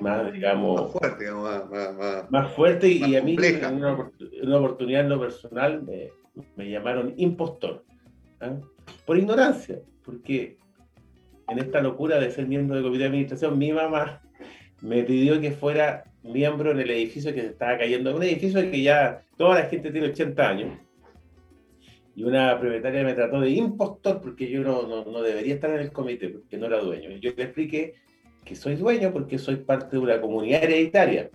más digamos, más fuerte, más, fuerte y, a mí en una, oportunidad en lo personal me, llamaron impostor, ¿ah? por ignorancia, porque en esta locura de ser miembro del comité de administración, mi mamá me pidió que fuera miembro en el edificio que se estaba cayendo, un edificio que ya toda la gente tiene 80 años, y una propietaria me trató de impostor porque yo no, no, debería estar en el comité, porque no era dueño. Yo le expliqué que soy dueño porque soy parte de una comunidad hereditaria.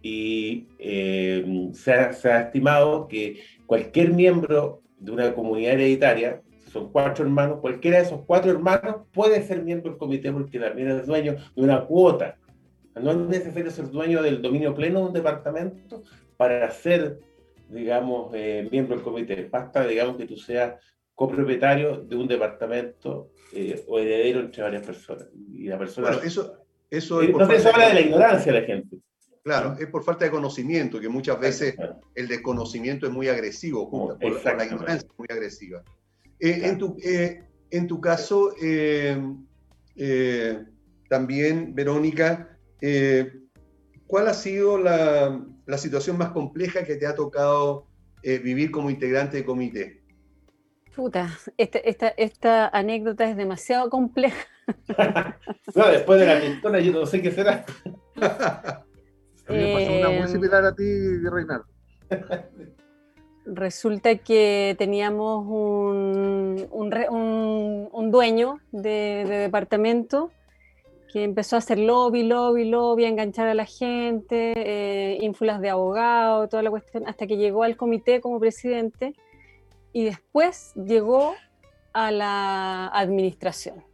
Y eh, se, ha, se, ha, estimado que cualquier miembro de una comunidad hereditaria, son cuatro hermanos, cualquiera de esos cuatro hermanos puede ser miembro del comité porque también es dueño de una cuota. No es necesario ser dueño del dominio pleno de un departamento para ser digamos, eh, miembro del comité. Basta, digamos, que tú seas copropietario de un departamento eh, o heredero entre varias personas. Y la persona... eso, eso es Entonces eso habla de la ignorancia de la gente. Claro, es por falta de conocimiento, que muchas veces el desconocimiento es muy agresivo, por, la ignorancia es muy agresiva. Eh, en, tu, en tu caso, también, Verónica, ¿cuál ha sido la, la situación más compleja que te ha tocado eh, vivir como integrante de comité? Puta, esta, esta, esta anécdota es demasiado compleja. no, después de la pistola yo no sé qué será. a mí me pasó una muy eh, similar a ti, Reinaldo. Resulta que teníamos un, un, un, dueño de, departamento que empezó a hacer lobby, lobby, lobby, a enganchar a la gente, eh, ínfulas de abogado, toda la cuestión, hasta que llegó al comité como presidente y después llegó a la administración.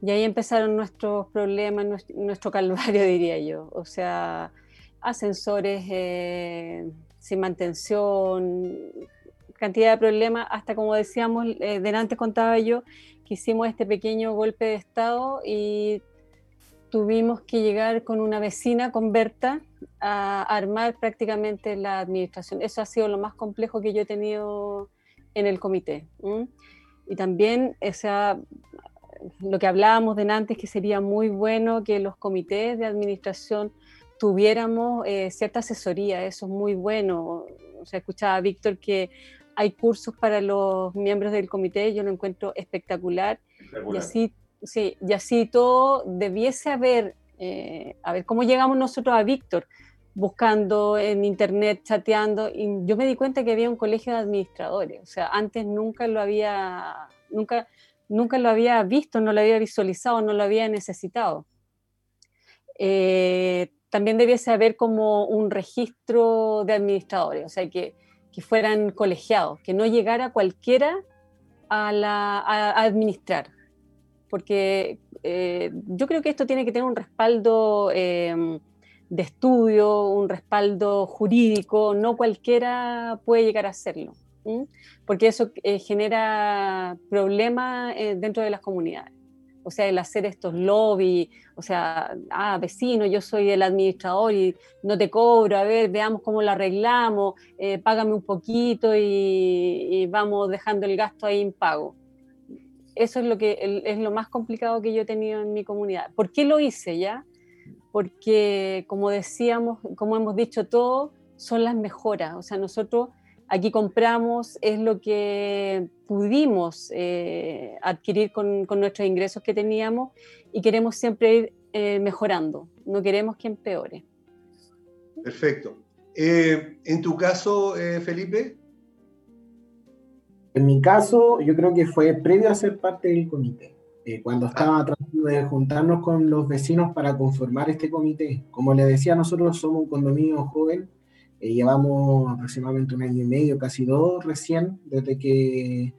Y ahí empezaron nuestros problemas, nuestro, calvario, diría yo. O sea, ascensores eh, sin mantención, cantidad de problemas, hasta como decíamos, eh, delante contaba yo, que hicimos este pequeño golpe de Estado y tuvimos que llegar con una vecina, con Berta, a armar prácticamente la administración. Eso ha sido lo más complejo que yo he tenido en el comité. Y también, o sea, lo que hablábamos de antes, que sería muy bueno que los comités de administración tuviéramos eh, cierta asesoría, eso es muy bueno. O sea, escuchaba a Víctor que hay cursos para los miembros del comité, yo lo encuentro espectacular. Y así, sí, y así todo debiese haber, eh, a ver, ¿cómo llegamos nosotros a Víctor? Buscando en internet, chateando, y yo me di cuenta que había un colegio de administradores, o sea, antes nunca lo había, nunca, nunca lo había visto, no lo había visualizado, no lo había necesitado. Eh, también debiese haber como un registro de administradores, o sea, que, que fueran colegiados, que no llegara cualquiera a, la, a, administrar, porque eh, yo creo que esto tiene que tener un respaldo eh, de estudio, un respaldo jurídico, no cualquiera puede llegar a hacerlo porque eso eh, genera problemas eh, dentro de las comunidades. O sea, el hacer estos lobbies, o sea, ah, vecino, yo soy el administrador y no te cobro, a ver, veamos cómo lo arreglamos, págame un poquito y, vamos dejando el gasto ahí en pago. Eso es lo, que, es lo más complicado que yo he tenido en mi comunidad. ¿Por qué lo hice ya? Porque, como decíamos, como hemos dicho todos, son las mejoras. O sea, nosotros Aquí compramos, es lo que pudimos eh, adquirir con, nuestros ingresos que teníamos y queremos siempre ir eh, mejorando, no queremos que empeore. Perfecto. Eh, en tu caso, Felipe. En mi caso, yo creo que fue previo a ser parte del comité. cuando estaba ah. tratando de juntarnos con los vecinos para conformar este comité. Como le decía, nosotros somos un condominio joven eh, llevamos aproximadamente un año y medio, casi dos recién, desde que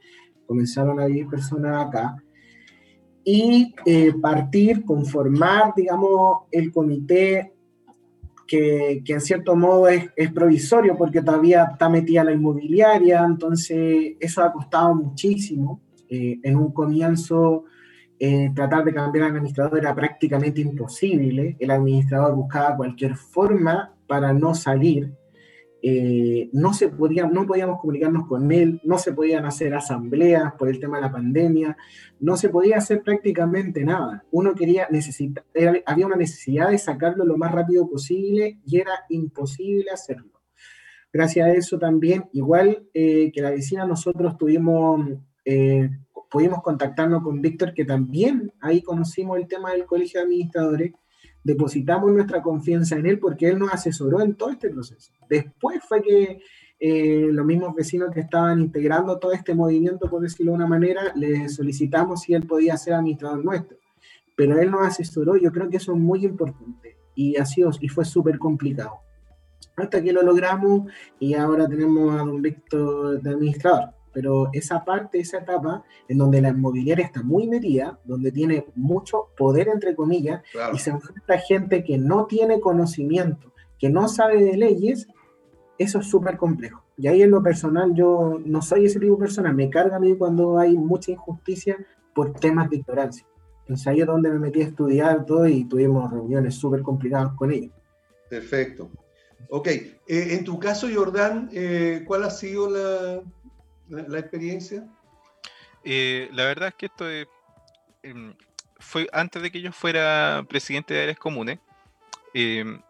comenzaron a vivir personas acá. Y eh, partir, conformar, digamos, el comité que, en cierto modo es, provisorio porque todavía está metida la inmobiliaria, entonces eso ha costado muchísimo. Eh, en un comienzo tratar de cambiar al administrador era prácticamente imposible. El administrador buscaba cualquier forma para no salir. Eh, no, se podía, no podíamos comunicarnos con él, no se podían hacer asambleas por el tema de la pandemia, no se podía hacer prácticamente nada. Uno quería, necesitar, había una necesidad de sacarlo lo más rápido posible y era imposible hacerlo. Gracias a eso también, igual eh, que la vecina, nosotros tuvimos, eh, pudimos contactarnos con Víctor, que también ahí conocimos el tema del colegio de administradores, depositamos nuestra confianza en él porque él nos asesoró en todo este proceso. Después fue que eh, los mismos vecinos que estaban integrando todo este movimiento, por decirlo de una manera, le solicitamos si él podía ser administrador nuestro. Pero él nos asesoró, yo creo que eso es muy importante y, sido, y fue súper complicado. Hasta que lo logramos y ahora tenemos a don Víctor de administrador pero esa parte, esa etapa en donde la inmobiliaria está muy metida, donde tiene mucho poder, entre comillas, y se enfrenta a gente que no tiene conocimiento, que no sabe de leyes, eso es súper complejo. Y ahí en lo personal yo no soy ese tipo de persona, me carga a mí cuando hay mucha injusticia por temas de ignorancia. Entonces ahí es donde me metí a estudiar todo y tuvimos reuniones súper complicadas con ellos. Perfecto. Ok, eh, en tu caso, Jordán, eh, ¿cuál ha sido la, la, experiencia? Eh, la verdad es que esto em, fue antes de que yo fuera presidente de áreas comunes. Em,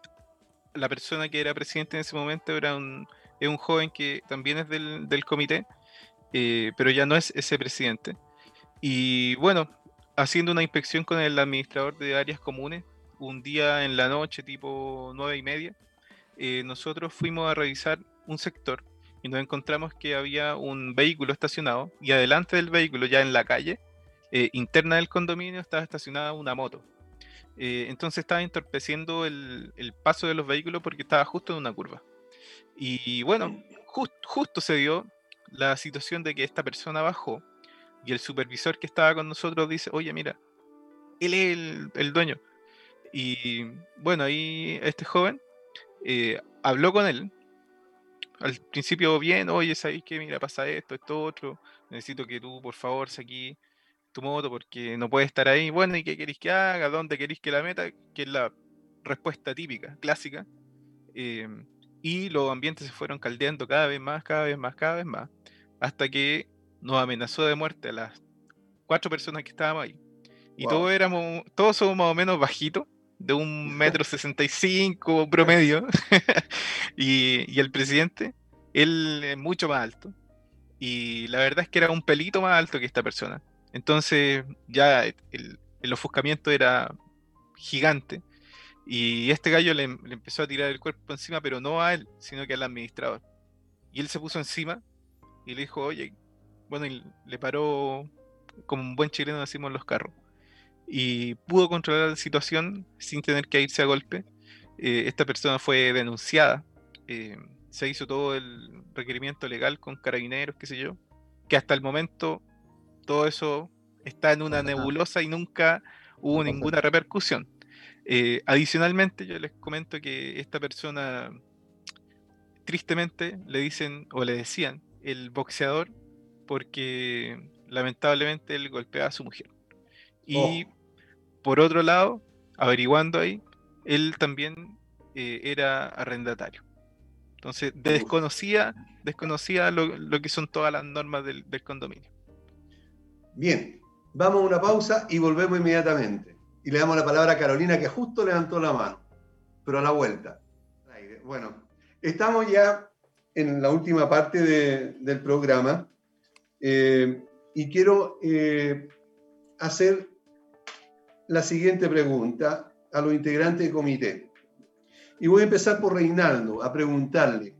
la persona que era presidente en ese momento era un, es un joven que también es del, comité. eh, pero ya no es ese presidente. Y bueno, haciendo una inspección con el administrador de áreas comunes, un día en la noche, tipo nueve y media, eh, nosotros fuimos a revisar un sector y nos encontramos que había un vehículo estacionado y adelante del vehículo, ya en la calle, eh, interna del condominio, estaba estacionada una moto. Eh, entonces estaba entorpeciendo el, paso de los vehículos porque estaba justo en una curva. Y bueno, justo se dio la situación de que esta persona bajó y el supervisor que estaba con nosotros dice, oye, mira, él es el, dueño. Y bueno, ahí este joven eh, habló con él. Al principio bien, oye, ¿sabéis que mira, pasa esto, esto, otro? Necesito que tú, por favor, aquí tu moto porque no puede estar ahí. Bueno, ¿y qué queréis que haga? ¿Dónde queréis que la meta? Que es la respuesta típica, clásica. Em, y los ambientes se fueron caldeando cada vez más, cada vez más, cada vez más, hasta que nos amenazó de muerte a las cuatro personas que estábamos ahí. Y todos éramos, todos somos más o menos bajitos, de un metro sesenta y cinco promedio. y, y el presidente, él es mucho más alto. Y la verdad es que era un pelito más alto que esta persona. Entonces ya el, ofuscamiento era gigante. Y este gallo le, empezó a tirar el cuerpo encima, pero no a él, sino que al administrador. Y él se puso encima y le dijo, oye, bueno, y le paró como un buen chileno decimos los carros. Y pudo controlar la situación sin tener que irse a golpe. Eh, esta persona fue denunciada. Eh, se hizo todo el requerimiento legal con carabineros, qué sé yo. Que hasta el momento todo eso está en una nebulosa y nunca hubo ninguna repercusión. Eh, adicionalmente, yo les comento que esta persona, tristemente, le dicen o le decían el boxeador porque lamentablemente él golpeaba a su mujer. Y oh. Por otro lado, averiguando ahí, él también eh, era arrendatario. Entonces, desconocía, desconocía lo, que son todas las normas del condominio. Bien, vamos a una pausa y volvemos inmediatamente. Y le damos la palabra a Carolina, que justo levantó la mano, pero a la vuelta. Bueno, estamos ya en la última parte del programa eh, y quiero eh, hacer la siguiente pregunta a los integrantes del comité. Y voy a empezar por Reinaldo, a preguntarle,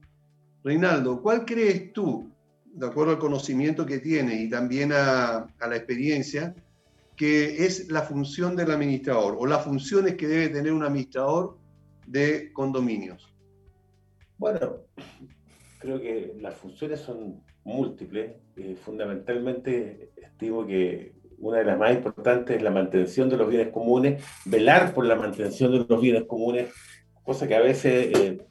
Reinaldo, ¿cuál crees tú de acuerdo al conocimiento que tiene y también a, la experiencia, que es la función del administrador o las funciones que debe tener un administrador de condominios? Bueno, creo que las funciones son múltiples. Eh, fundamentalmente, estimo que una de las más importantes es la mantención de los bienes comunes, velar por la mantención de los bienes comunes, cosa que a veces eh,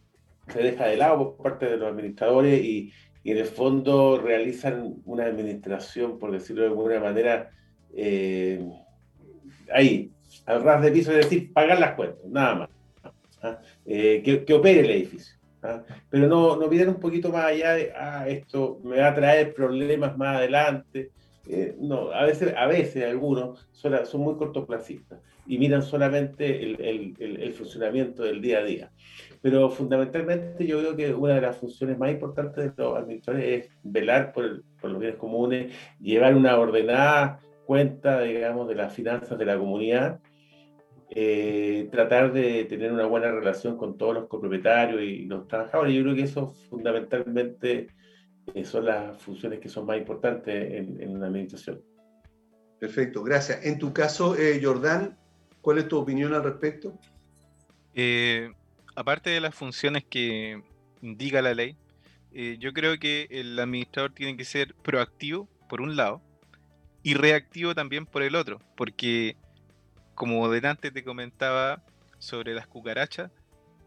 se deja de lado por parte de los administradores y, y en el fondo realizan una administración, por decirlo de alguna manera, eh, ahí, al ras de piso, es decir, pagar las cuentas, nada más. ¿ah? Eh, que, opere el edificio. ¿ah? Pero no, no miren un poquito más allá de, ah, esto me va a traer problemas más adelante. Eh, no, a veces, a veces algunos son, muy cortoplacistas y miran solamente el, funcionamiento del día a día. Pero fundamentalmente yo creo que una de las funciones más importantes de los administradores es velar por, los bienes comunes, llevar una ordenada cuenta, digamos, de las finanzas de la comunidad, eh, tratar de tener una buena relación con todos los copropietarios y los trabajadores. Yo creo que eso fundamentalmente son las funciones que son más importantes en, en una administración. Perfecto, gracias. En tu caso, eh, Jordán, ¿cuál es tu opinión al respecto? Eh, aparte de las funciones que indica la ley, eh, yo creo que el administrador tiene que ser proactivo, por un lado, y reactivo también por el otro, porque como delante te comentaba sobre las cucarachas,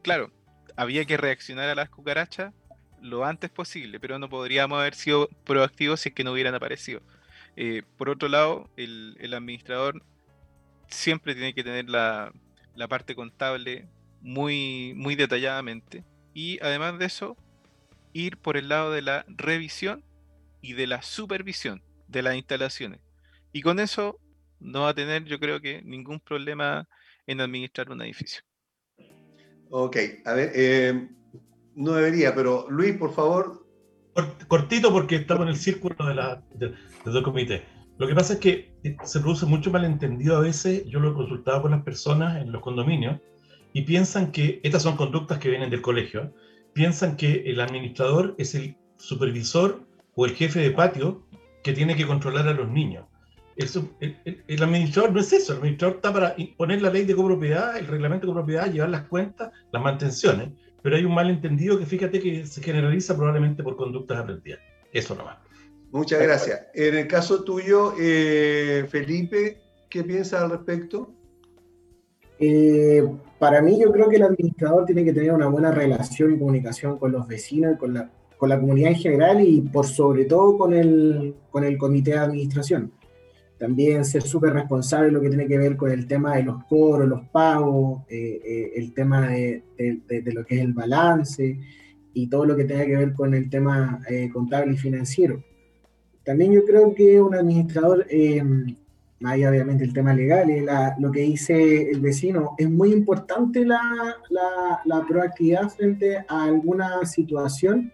claro, había que reaccionar a las cucarachas lo antes posible, pero no podríamos haber sido proactivos si es que no hubieran aparecido. Eh, por otro lado, el, administrador siempre tiene que tener la, parte contable muy, muy detalladamente. Y además de eso, ir por el lado de la revisión y de la supervisión de las instalaciones. Y con eso no va a tener, yo creo que, ningún problema en administrar un edificio. Ok, a ver, eh, no debería, pero Luis, por favor, Cortito porque estamos en el círculo de la, de, del comité. Lo que pasa es que eh, se produce mucho malentendido a veces, yo lo he consultado con las personas en los condominios, y piensan que, estas son conductas que vienen del colegio, piensan que el administrador es el supervisor o el jefe de patio que tiene que controlar a los niños. el, administrador no es eso, el administrador está para poner la ley de copropiedad, el reglamento de copropiedad, llevar las cuentas, las mantenciones, pero hay un malentendido que fíjate que se generaliza probablemente por conductas aprendidas. Eso nomás. Muchas gracias. En el caso tuyo, eh, Felipe, ¿qué piensas al respecto? Eh, para mí yo creo que el administrador tiene que tener una buena relación y comunicación con los vecinos y con la, con la comunidad en general y por sobre todo con el, con el comité de administración. También ser súper responsable en lo que tiene que ver con el tema de los cobros, los pagos, eh, eh, el tema de, de, lo que es el balance y todo lo que tenga que ver con el tema contable y financiero. También yo creo que un administrador hay obviamente el tema legal y lo que dice el vecino, es muy importante la, la, proactividad frente a alguna situación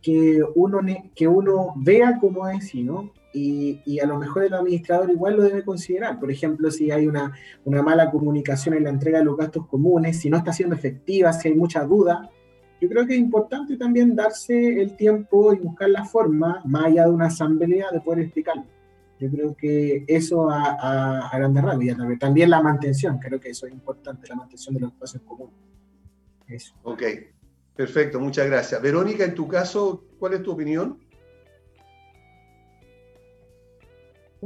que uno, que uno vea como vecino y, y, a lo mejor el administrador igual lo debe considerar. Por ejemplo, si hay una, una mala comunicación en la entrega de los gastos comunes, si no está siendo efectiva, si hay mucha duda, yo creo que es importante también darse el tiempo y buscar la forma, más allá de una asamblea, de poder explicarlo. Yo creo que eso a, a, a grandes rasgos. También la mantención, creo que eso es importante, la mantención de los espacios comunes. Eso. Ok, perfecto, muchas gracias. Verónica, en tu caso, ¿cuál es tu opinión?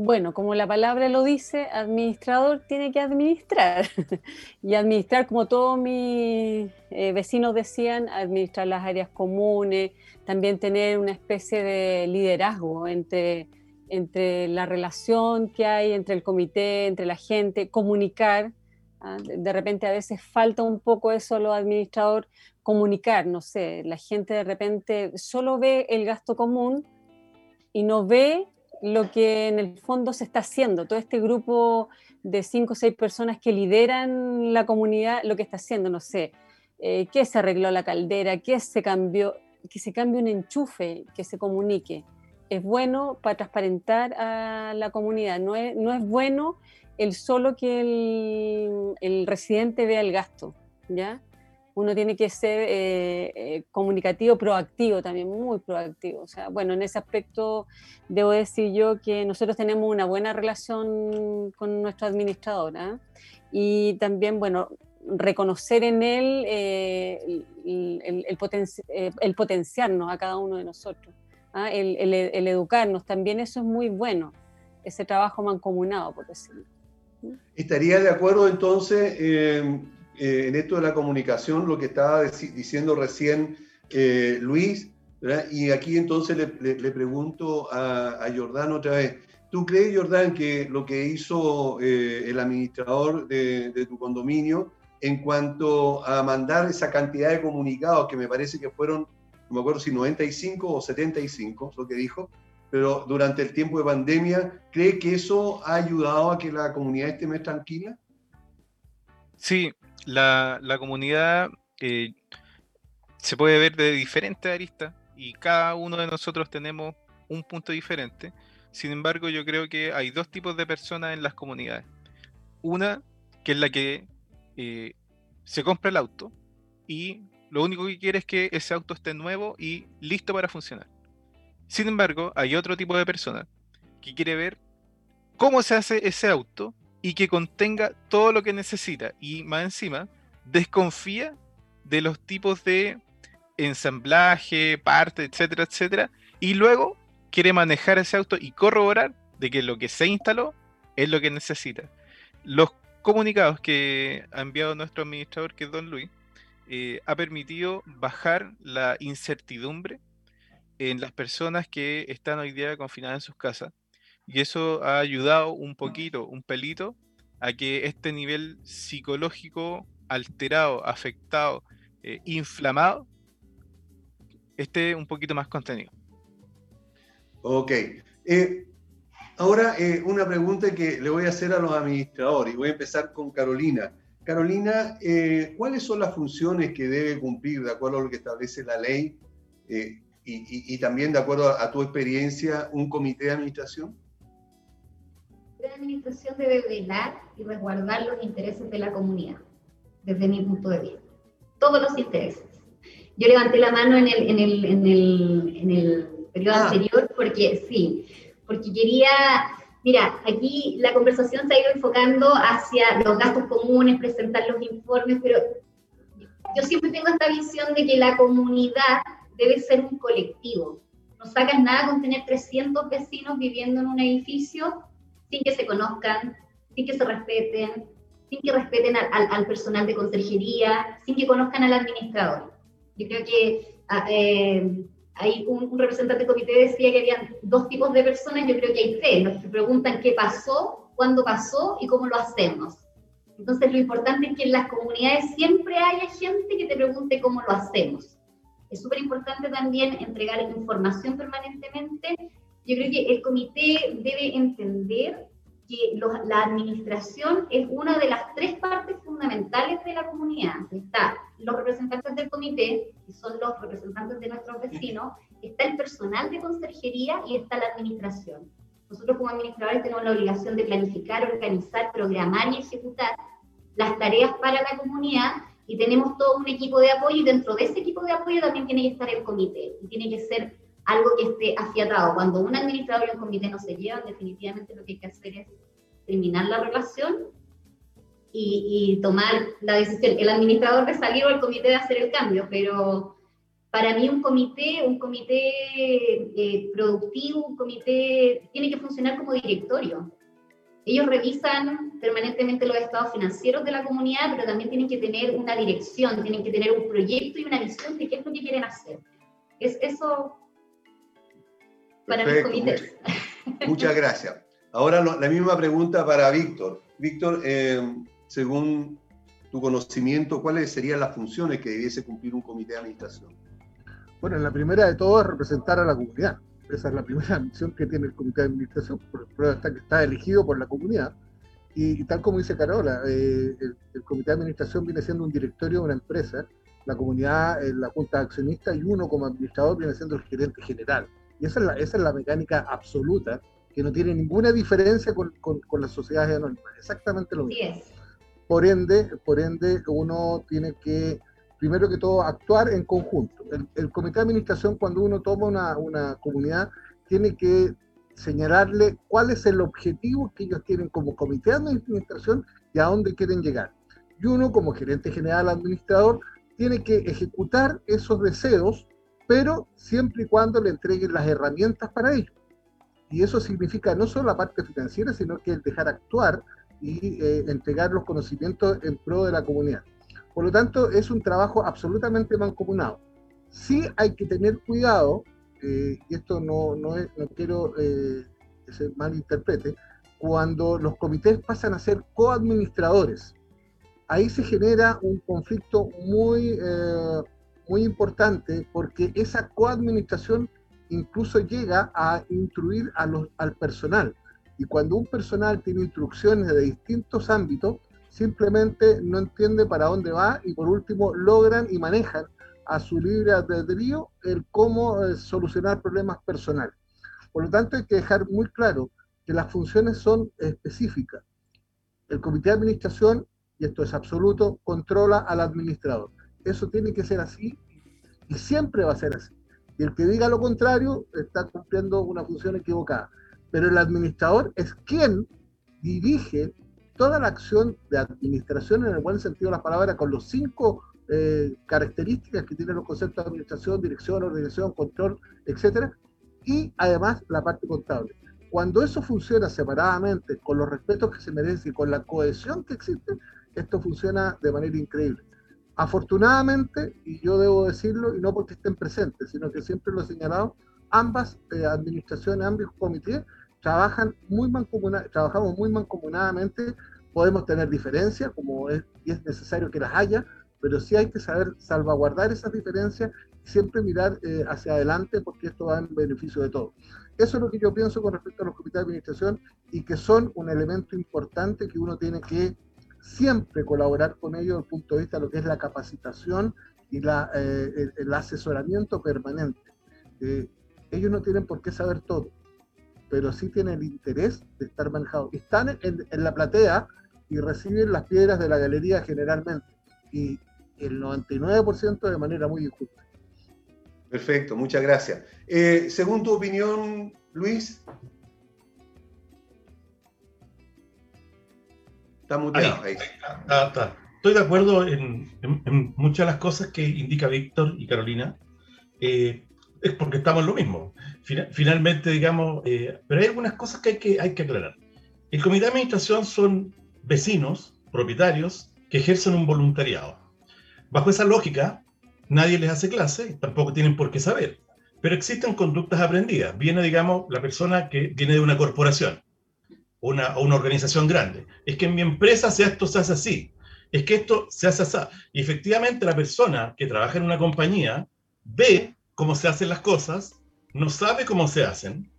Bueno, como la palabra lo dice, administrador tiene que administrar. y administrar, como todos mis eh, vecinos decían, administrar las áreas comunes, también tener una especie de liderazgo entre entre la relación que hay entre el comité, entre la gente, comunicar. ¿ah? De repente a veces falta un poco eso a los administradores, comunicar, no sé, la gente de repente solo ve el gasto común y no ve lo que en el fondo se está haciendo. Todo este grupo de cinco o seis personas que lideran la comunidad, lo que está haciendo, no sé, eh, qué se arregló la caldera, qué se cambió, que se cambie un enchufe, que se comunique es bueno para transparentar a la comunidad. No es, no es bueno el solo que el, el, residente vea el gasto, ¿ya? Uno tiene que ser eh, eh, comunicativo, proactivo también, muy proactivo. O sea, bueno, en ese aspecto debo decir yo que nosotros tenemos una buena relación con nuestro administrador ¿ah? y también, bueno, reconocer en él eh, el, el, el potenciarnos a cada uno de nosotros. ¿ah? el, educarnos, también eso es muy bueno, ese trabajo mancomunado, por decirlo. ¿Estaría de acuerdo entonces eh, eh, en esto de la comunicación, lo que estaba diciendo recién eh, Luis? Y aquí entonces le, pregunto a, a, Jordán otra vez. ¿Tú crees, Jordán, que lo que hizo el administrador de, de tu condominio en cuanto a mandar esa cantidad de comunicados que me parece que fueron no me acuerdo si 95 o 75, lo que dijo, pero durante el tiempo de pandemia, ¿cree que eso ha ayudado a que la comunidad esté más tranquila? Sí, la, la comunidad eh, se puede ver de diferentes aristas y cada uno de nosotros tenemos un punto diferente. Sin embargo, yo creo que hay dos tipos de personas en las comunidades. Una, que es la que eh, se compra el auto y lo único que quiere es que ese auto esté nuevo y listo para funcionar. Sin embargo, hay otro tipo de persona que quiere ver cómo se hace ese auto y que contenga todo lo que necesita y más encima desconfía de los tipos de ensamblaje, parte, etcétera, etcétera, y luego quiere manejar ese auto y corroborar de que lo que se instaló es lo que necesita. Los comunicados que ha enviado nuestro administrador, que es Don Luis, eh, ha permitido bajar la incertidumbre en las personas que están hoy día confinadas en sus casas. Y eso ha ayudado un poquito, un pelito, a que este nivel psicológico alterado, afectado, eh, inflamado, esté un poquito más contenido. Ok. Eh, ahora, una pregunta que le voy a hacer a los administradores. Voy a empezar con Carolina. Carolina, eh, ¿cuáles son las funciones que debe cumplir de acuerdo a lo que establece la ley? Eh, y, también de acuerdo a, tu experiencia, un comité de administración? Administración debe velar y resguardar los intereses de la comunidad, desde mi punto de vista. Todos los intereses. Yo levanté la mano en el, en el, en el, en el periodo ah. anterior porque sí, porque quería, mira, aquí la conversación se ha ido enfocando hacia los gastos comunes, presentar los informes, pero yo siempre tengo esta visión de que la comunidad debe ser un colectivo. No sacas nada con tener 300 vecinos viviendo en un edificio sin que se conozcan, sin que se respeten, sin que respeten al, personal de conserjería, sin que conozcan al administrador. Yo creo que ah, eh, hay un, representante del comité decía que había dos tipos de personas, yo creo que hay tres, los que preguntan qué pasó, cuándo pasó y cómo lo hacemos. Entonces lo importante es que en las comunidades siempre haya gente que te pregunte cómo lo hacemos. Es súper importante también entregar información permanentemente. Yo creo que el comité debe entender que la administración es una de las tres partes fundamentales de la comunidad. Está los representantes del comité, que son los representantes de nuestros vecinos, está el personal de conserjería y está la administración. Nosotros como administradores tenemos la obligación de planificar, organizar, programar y ejecutar las tareas para la comunidad y tenemos todo un equipo de apoyo y dentro de ese equipo de apoyo también tiene que estar el comité y tiene que ser algo que esté afiatado. Cuando un administrador y un comité no se llevan, definitivamente lo que hay que hacer es terminar la relación y, tomar la decisión. El administrador de salir o el comité de hacer el cambio, pero para mí un comité, un comité eh, productivo, un comité tiene que funcionar como directorio. Ellos revisan permanentemente los estados financieros de la comunidad, pero también tienen que tener una dirección, tienen que tener un proyecto y una visión de qué es lo que quieren hacer. Es eso para mis comités. Muchas, gracias. Ahora la misma pregunta para Víctor. Víctor, eh, según tu conocimiento, ¿cuáles serían las funciones que debiese cumplir un comité de administración? Bueno, la primera de todo es representar a la comunidad. Esa es la primera misión que tiene el comité de administración, por prueba está que está elegido por la comunidad. Y, tal como dice Carola, eh, el, comité de administración viene siendo un directorio de una empresa, la comunidad, eh, la junta de accionistas y uno como administrador viene siendo el gerente general. Y esa es la, esa es la mecánica absoluta que no tiene ninguna diferencia con, con, las sociedades anónimas, exactamente lo mismo. Por ende, por ende, uno tiene que primero que todo, actuar en conjunto. El, comité de administración, cuando uno toma una, una, comunidad, tiene que señalarle cuál es el objetivo que ellos tienen como comité de administración y a dónde quieren llegar. Y uno, como gerente general administrador, tiene que ejecutar esos deseos, pero siempre y cuando le entreguen las herramientas para ello. Y eso significa no solo la parte financiera, sino que el dejar actuar y eh, entregar los conocimientos en pro de la comunidad. Por lo tanto, es un trabajo absolutamente mancomunado. Sí hay que tener cuidado, eh, y esto no, no, no quiero eh, que se malinterprete, cuando los comités pasan a ser coadministradores. Ahí se genera un conflicto muy, eh, muy importante porque esa coadministración incluso llega a instruir a los, al personal. Y cuando un personal tiene instrucciones de distintos ámbitos, simplemente no entiende para dónde va y por último logran y manejan a su libre albedrío el cómo eh, solucionar problemas personales. Por lo tanto, hay que dejar muy claro que las funciones son específicas. El comité de administración, y esto es absoluto, controla al administrador. Eso tiene que ser así y siempre va a ser así. Y el que diga lo contrario está cumpliendo una función equivocada. Pero el administrador es quien dirige toda la acción de administración en el buen sentido de la palabra, con los cinco eh, características que tienen los conceptos de administración, dirección, organización, control, etcétera, y además la parte contable. Cuando eso funciona separadamente, con los respetos que se merece y con la cohesión que existe, esto funciona de manera increíble. Afortunadamente, y yo debo decirlo, y no porque estén presentes, sino que siempre lo he señalado, ambas eh, administraciones, ambos comités trabajan muy trabajamos muy mancomunadamente, podemos tener diferencias, como es, y es necesario que las haya, pero sí hay que saber salvaguardar esas diferencias y siempre mirar eh, hacia adelante porque esto va en beneficio de todos. Eso es lo que yo pienso con respecto a los comités de administración y que son un elemento importante que uno tiene que siempre colaborar con ellos desde el punto de vista de lo que es la capacitación y la, eh, el asesoramiento permanente eh, ellos no tienen por qué saber todo, pero sí tienen el interés de estar manejados. Están en, la platea y reciben las piedras de la galería generalmente, y el 99% de manera muy injusta. Perfecto, muchas gracias. Eh, según tu opinión, Luis. Está muteado ahí. Estoy de acuerdo en, muchas de las cosas que indica Víctor y Carolina. Eh, es porque estamos en lo mismo. finalmente, digamos, eh, pero hay algunas cosas que hay, que hay que aclarar. El comité de administración son vecinos, propietarios, que ejercen un voluntariado. Bajo esa lógica, nadie les hace clase, tampoco tienen por qué saber. Pero existen conductas aprendidas. Viene, digamos, la persona que viene de una corporación una, o una organización grande. Es que en mi empresa esto se hace así. Es que esto se hace así. Y efectivamente la persona que trabaja en una compañía ve cómo se hacen las cosas, no sabe cómo se hacen,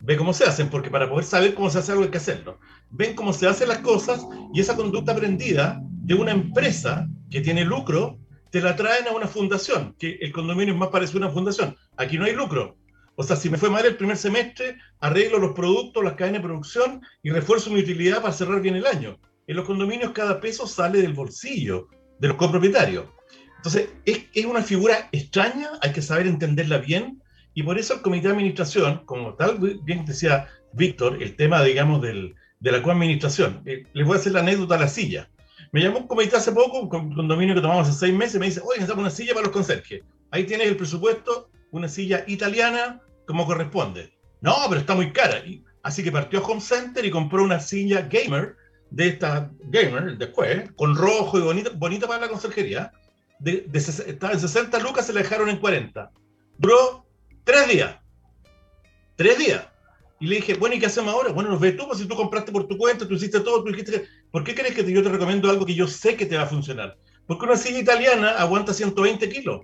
ve cómo se hacen, porque para poder saber cómo se hace algo hay que hacerlo. Ven cómo se hacen las cosas y esa conducta aprendida de una empresa que tiene lucro te la traen a una fundación, que el condominio es más parecido a una fundación. Aquí no hay lucro. O sea, si me fue mal el primer semestre, arreglo los productos, las cadenas de producción y refuerzo mi utilidad para cerrar bien el año. En los condominios cada peso sale del bolsillo de los copropietarios. Entonces, es, es una figura extraña, hay que saber entenderla bien, y por eso el comité de administración, como tal bien decía Víctor, el tema, digamos, del, de la coadministración. Eh, les voy a hacer la anécdota a la silla. Me llamó un comité hace poco, un condominio que tomamos hace seis meses, me dice, oye, necesitamos una silla para los conserjes. Ahí tienes el presupuesto, una silla italiana, como corresponde. No, pero está muy cara. así que partió a Home Center y compró una silla gamer, de esta gamer, después, con rojo y bonita, bonita para la conserjería. De, estaba en 60 lucas, se la dejaron en 40. Duró tres días. Tres días. Y le dije, bueno, ¿y qué hacemos ahora? Bueno, nos ves tú, pues si tú compraste por tu cuenta, tú hiciste todo, tú dijiste, ¿por qué crees que yo te recomiendo algo que yo sé que te va a funcionar? Porque una silla italiana aguanta 120 kilos.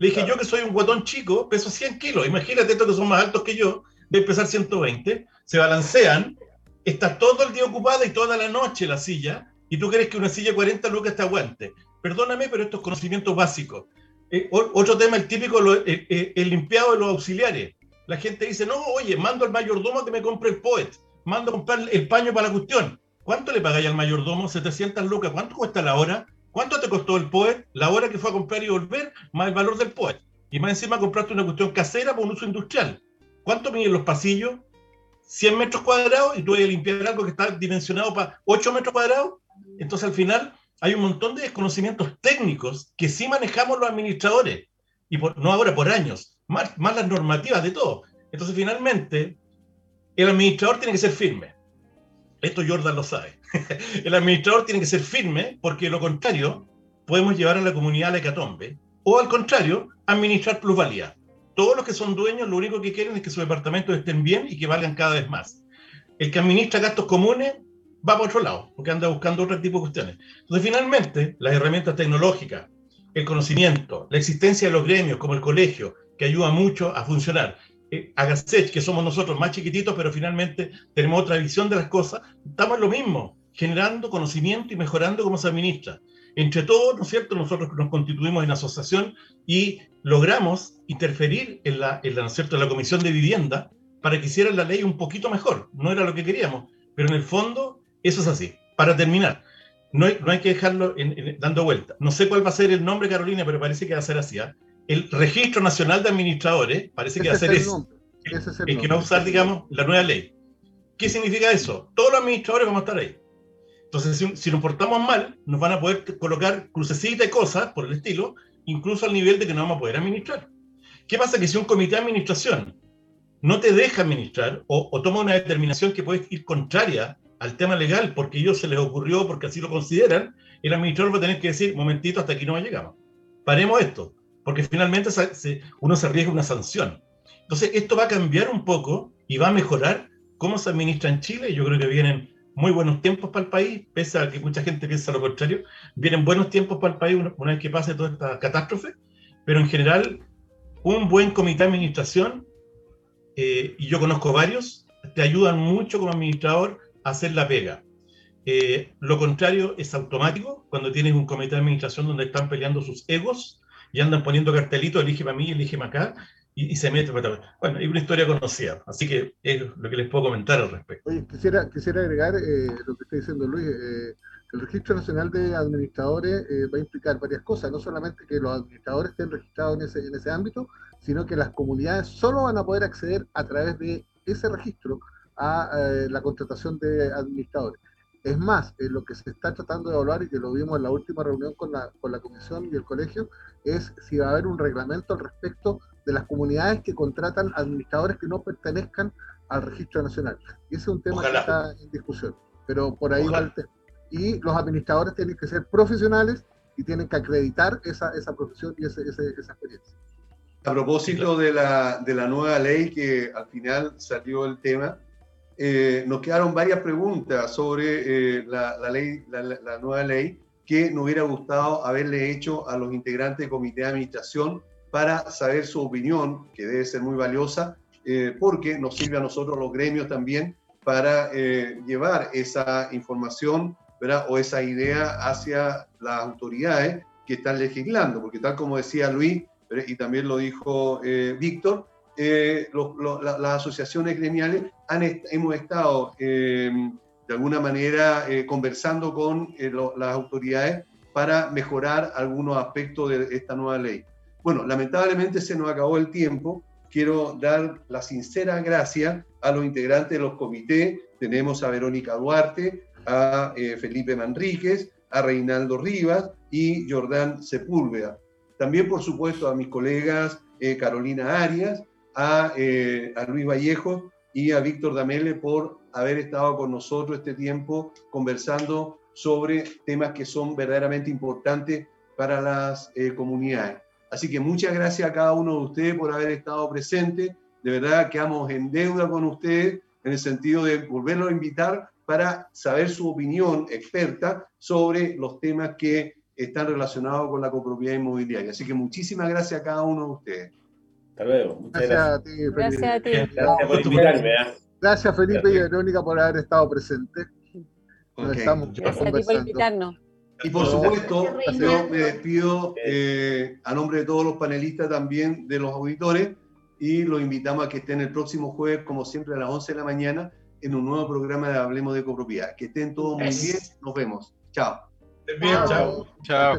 Le dije, yo que soy un guatón chico, peso 100 kilos. Imagínate estos que son más altos que yo, de pesar 120, se balancean, está todo el día ocupada y toda la noche la silla, y tú crees que una silla 40 lucas te aguante. Perdóname, pero estos conocimientos básicos. Eh, otro tema, el típico, el limpiado de los auxiliares la gente dice, no, oye, mando al mayordomo que me compre el poet, mando a comprar el paño para la cuestión. ¿Cuánto le pagáis al mayordomo? 700 lucas. ¿Cuánto cuesta la hora? ¿Cuánto te costó el poet? La hora que fue a comprar y volver, más el valor del poet. Y más encima compraste una cuestión casera por un uso industrial. ¿Cuánto miden los pasillos? 100 metros cuadrados y tú vas a limpiar algo que está dimensionado para 8 metros cuadrados. Entonces al final hay un montón de desconocimientos técnicos que sí manejamos los administradores. Y no ahora, por años más, las normativas de todo. Entonces, finalmente, el administrador tiene que ser firme. Esto Jordan lo sabe. el administrador tiene que ser firme porque de lo contrario podemos llevar a la comunidad a la hecatombe o al contrario, administrar plusvalía. Todos los que son dueños lo único que quieren es que sus departamentos estén bien y que valgan cada vez más. El que administra gastos comunes va por otro lado, porque anda buscando otro tipo de cuestiones. Entonces, finalmente, las herramientas tecnológicas, el conocimiento, la existencia de los gremios como el colegio, que ayuda mucho a funcionar. Eh, que somos nosotros más chiquititos, pero finalmente tenemos otra visión de las cosas, estamos en lo mismo, generando conocimiento y mejorando cómo se administra. Entre todos, ¿no es cierto?, nosotros nos constituimos en asociación y logramos interferir en la, en la, ¿no es cierto?, en la Comisión de Vivienda para que hiciera la ley un poquito mejor. No era lo que queríamos, pero en el fondo eso es así. Para terminar, no hay, no hay que dejarlo dando vuelta. No sé cuál va a ser el nombre, Carolina, pero parece que va a ser así. ¿ah? el Registro Nacional de Administradores parece que va a ser eso. El, que va a usar, digamos, la nueva ley. ¿Qué significa eso? Todos los administradores vamos a estar ahí. Entonces, si, nos portamos mal, nos van a poder colocar crucecitas y cosas por el estilo, incluso al nivel de que no vamos a poder administrar. ¿Qué pasa? Que si un comité de administración no te deja administrar o, o toma una determinación que puede ir contraria al tema legal porque ellos se les ocurrió, porque así lo consideran, el administrador va a tener que decir, momentito, hasta aquí no llegamos. Paremos esto porque finalmente uno se arriesga una sanción. Entonces, esto va a cambiar un poco y va a mejorar cómo se administra en Chile. Yo creo que vienen muy buenos tiempos para el país, pese a que mucha gente piensa lo contrario. Vienen buenos tiempos para el país una, vez que pase toda esta catástrofe, pero en general, un buen comité de administración, eh, y yo conozco varios, te ayudan mucho como administrador a hacer la pega. Eh, lo contrario es automático cuando tienes un comité de administración donde están peleando sus egos y andan poniendo cartelitos, elige para mí, elige acá, y, se mete. Bueno, hay una historia conocida, así que es lo que les puedo comentar al respecto. Oye, quisiera, quisiera agregar eh, lo que está diciendo Luis. Eh, el Registro Nacional de Administradores eh, va a implicar varias cosas, no solamente que los administradores estén registrados en ese, en ese ámbito, sino que las comunidades solo van a poder acceder a través de ese registro a la contratación de administradores. Es más, lo que se está tratando de evaluar y que lo vimos en la última reunión con la, con la comisión y el colegio, es si va a haber un reglamento al respecto de las comunidades que contratan administradores que no pertenezcan al registro nacional. Y ese es un tema que está en discusión, pero por ahí va el tema. Y los administradores tienen que ser profesionales y tienen que acreditar esa, esa profesión y esa experiencia. A propósito de la, de la nueva ley que al final salió el tema, eh, nos quedaron varias preguntas sobre eh, la, la, ley, la, nueva ley que nos hubiera gustado haberle hecho a los integrantes del comité de administración para saber su opinión, que debe ser muy valiosa, eh, porque nos sirve a nosotros los gremios también para llevar esa información o esa idea hacia las autoridades que están legislando, porque tal como decía Luis, y también lo dijo Víctor, eh, las asociaciones gremiales hemos estado eh, de alguna manera eh, conversando con las autoridades para mejorar algunos aspectos de esta nueva ley. Bueno, lamentablemente se nos acabó el tiempo. Quiero dar la sincera gracias a los integrantes de los comités. Tenemos a Verónica Duarte, a Felipe Manríquez, a Reinaldo Rivas y Jordán Sepúlveda. También, por supuesto, a mis colegas Carolina Arias, eh, a, Luis Vallejo y a Víctor Damele por haber estado con nosotros este tiempo conversando sobre temas que son verdaderamente importantes para las eh, comunidades. Así que muchas gracias a cada uno de ustedes por haber estado presente. De verdad quedamos en deuda con ustedes en el sentido de volverlos a invitar para saber su opinión experta sobre los temas que están relacionados con la copropiedad inmobiliaria. Así que muchísimas gracias a cada uno de ustedes. Hasta luego. gracias, a ti, Felipe. Gracias a ti. Gracias por invitarme. ¿eh? Gracias, Felipe y Verónica, por haber estado presentes. estamos gracias a ti por invitarnos. Y por supuesto, yo me despido eh, a nombre de todos los panelistas también de los auditores y los invitamos a que estén el próximo jueves, como siempre, a las 11 de la mañana en un nuevo programa de Hablemos de Copropiedad. Que estén todos muy bien. Nos vemos. Chao. Bien, chao. Chao.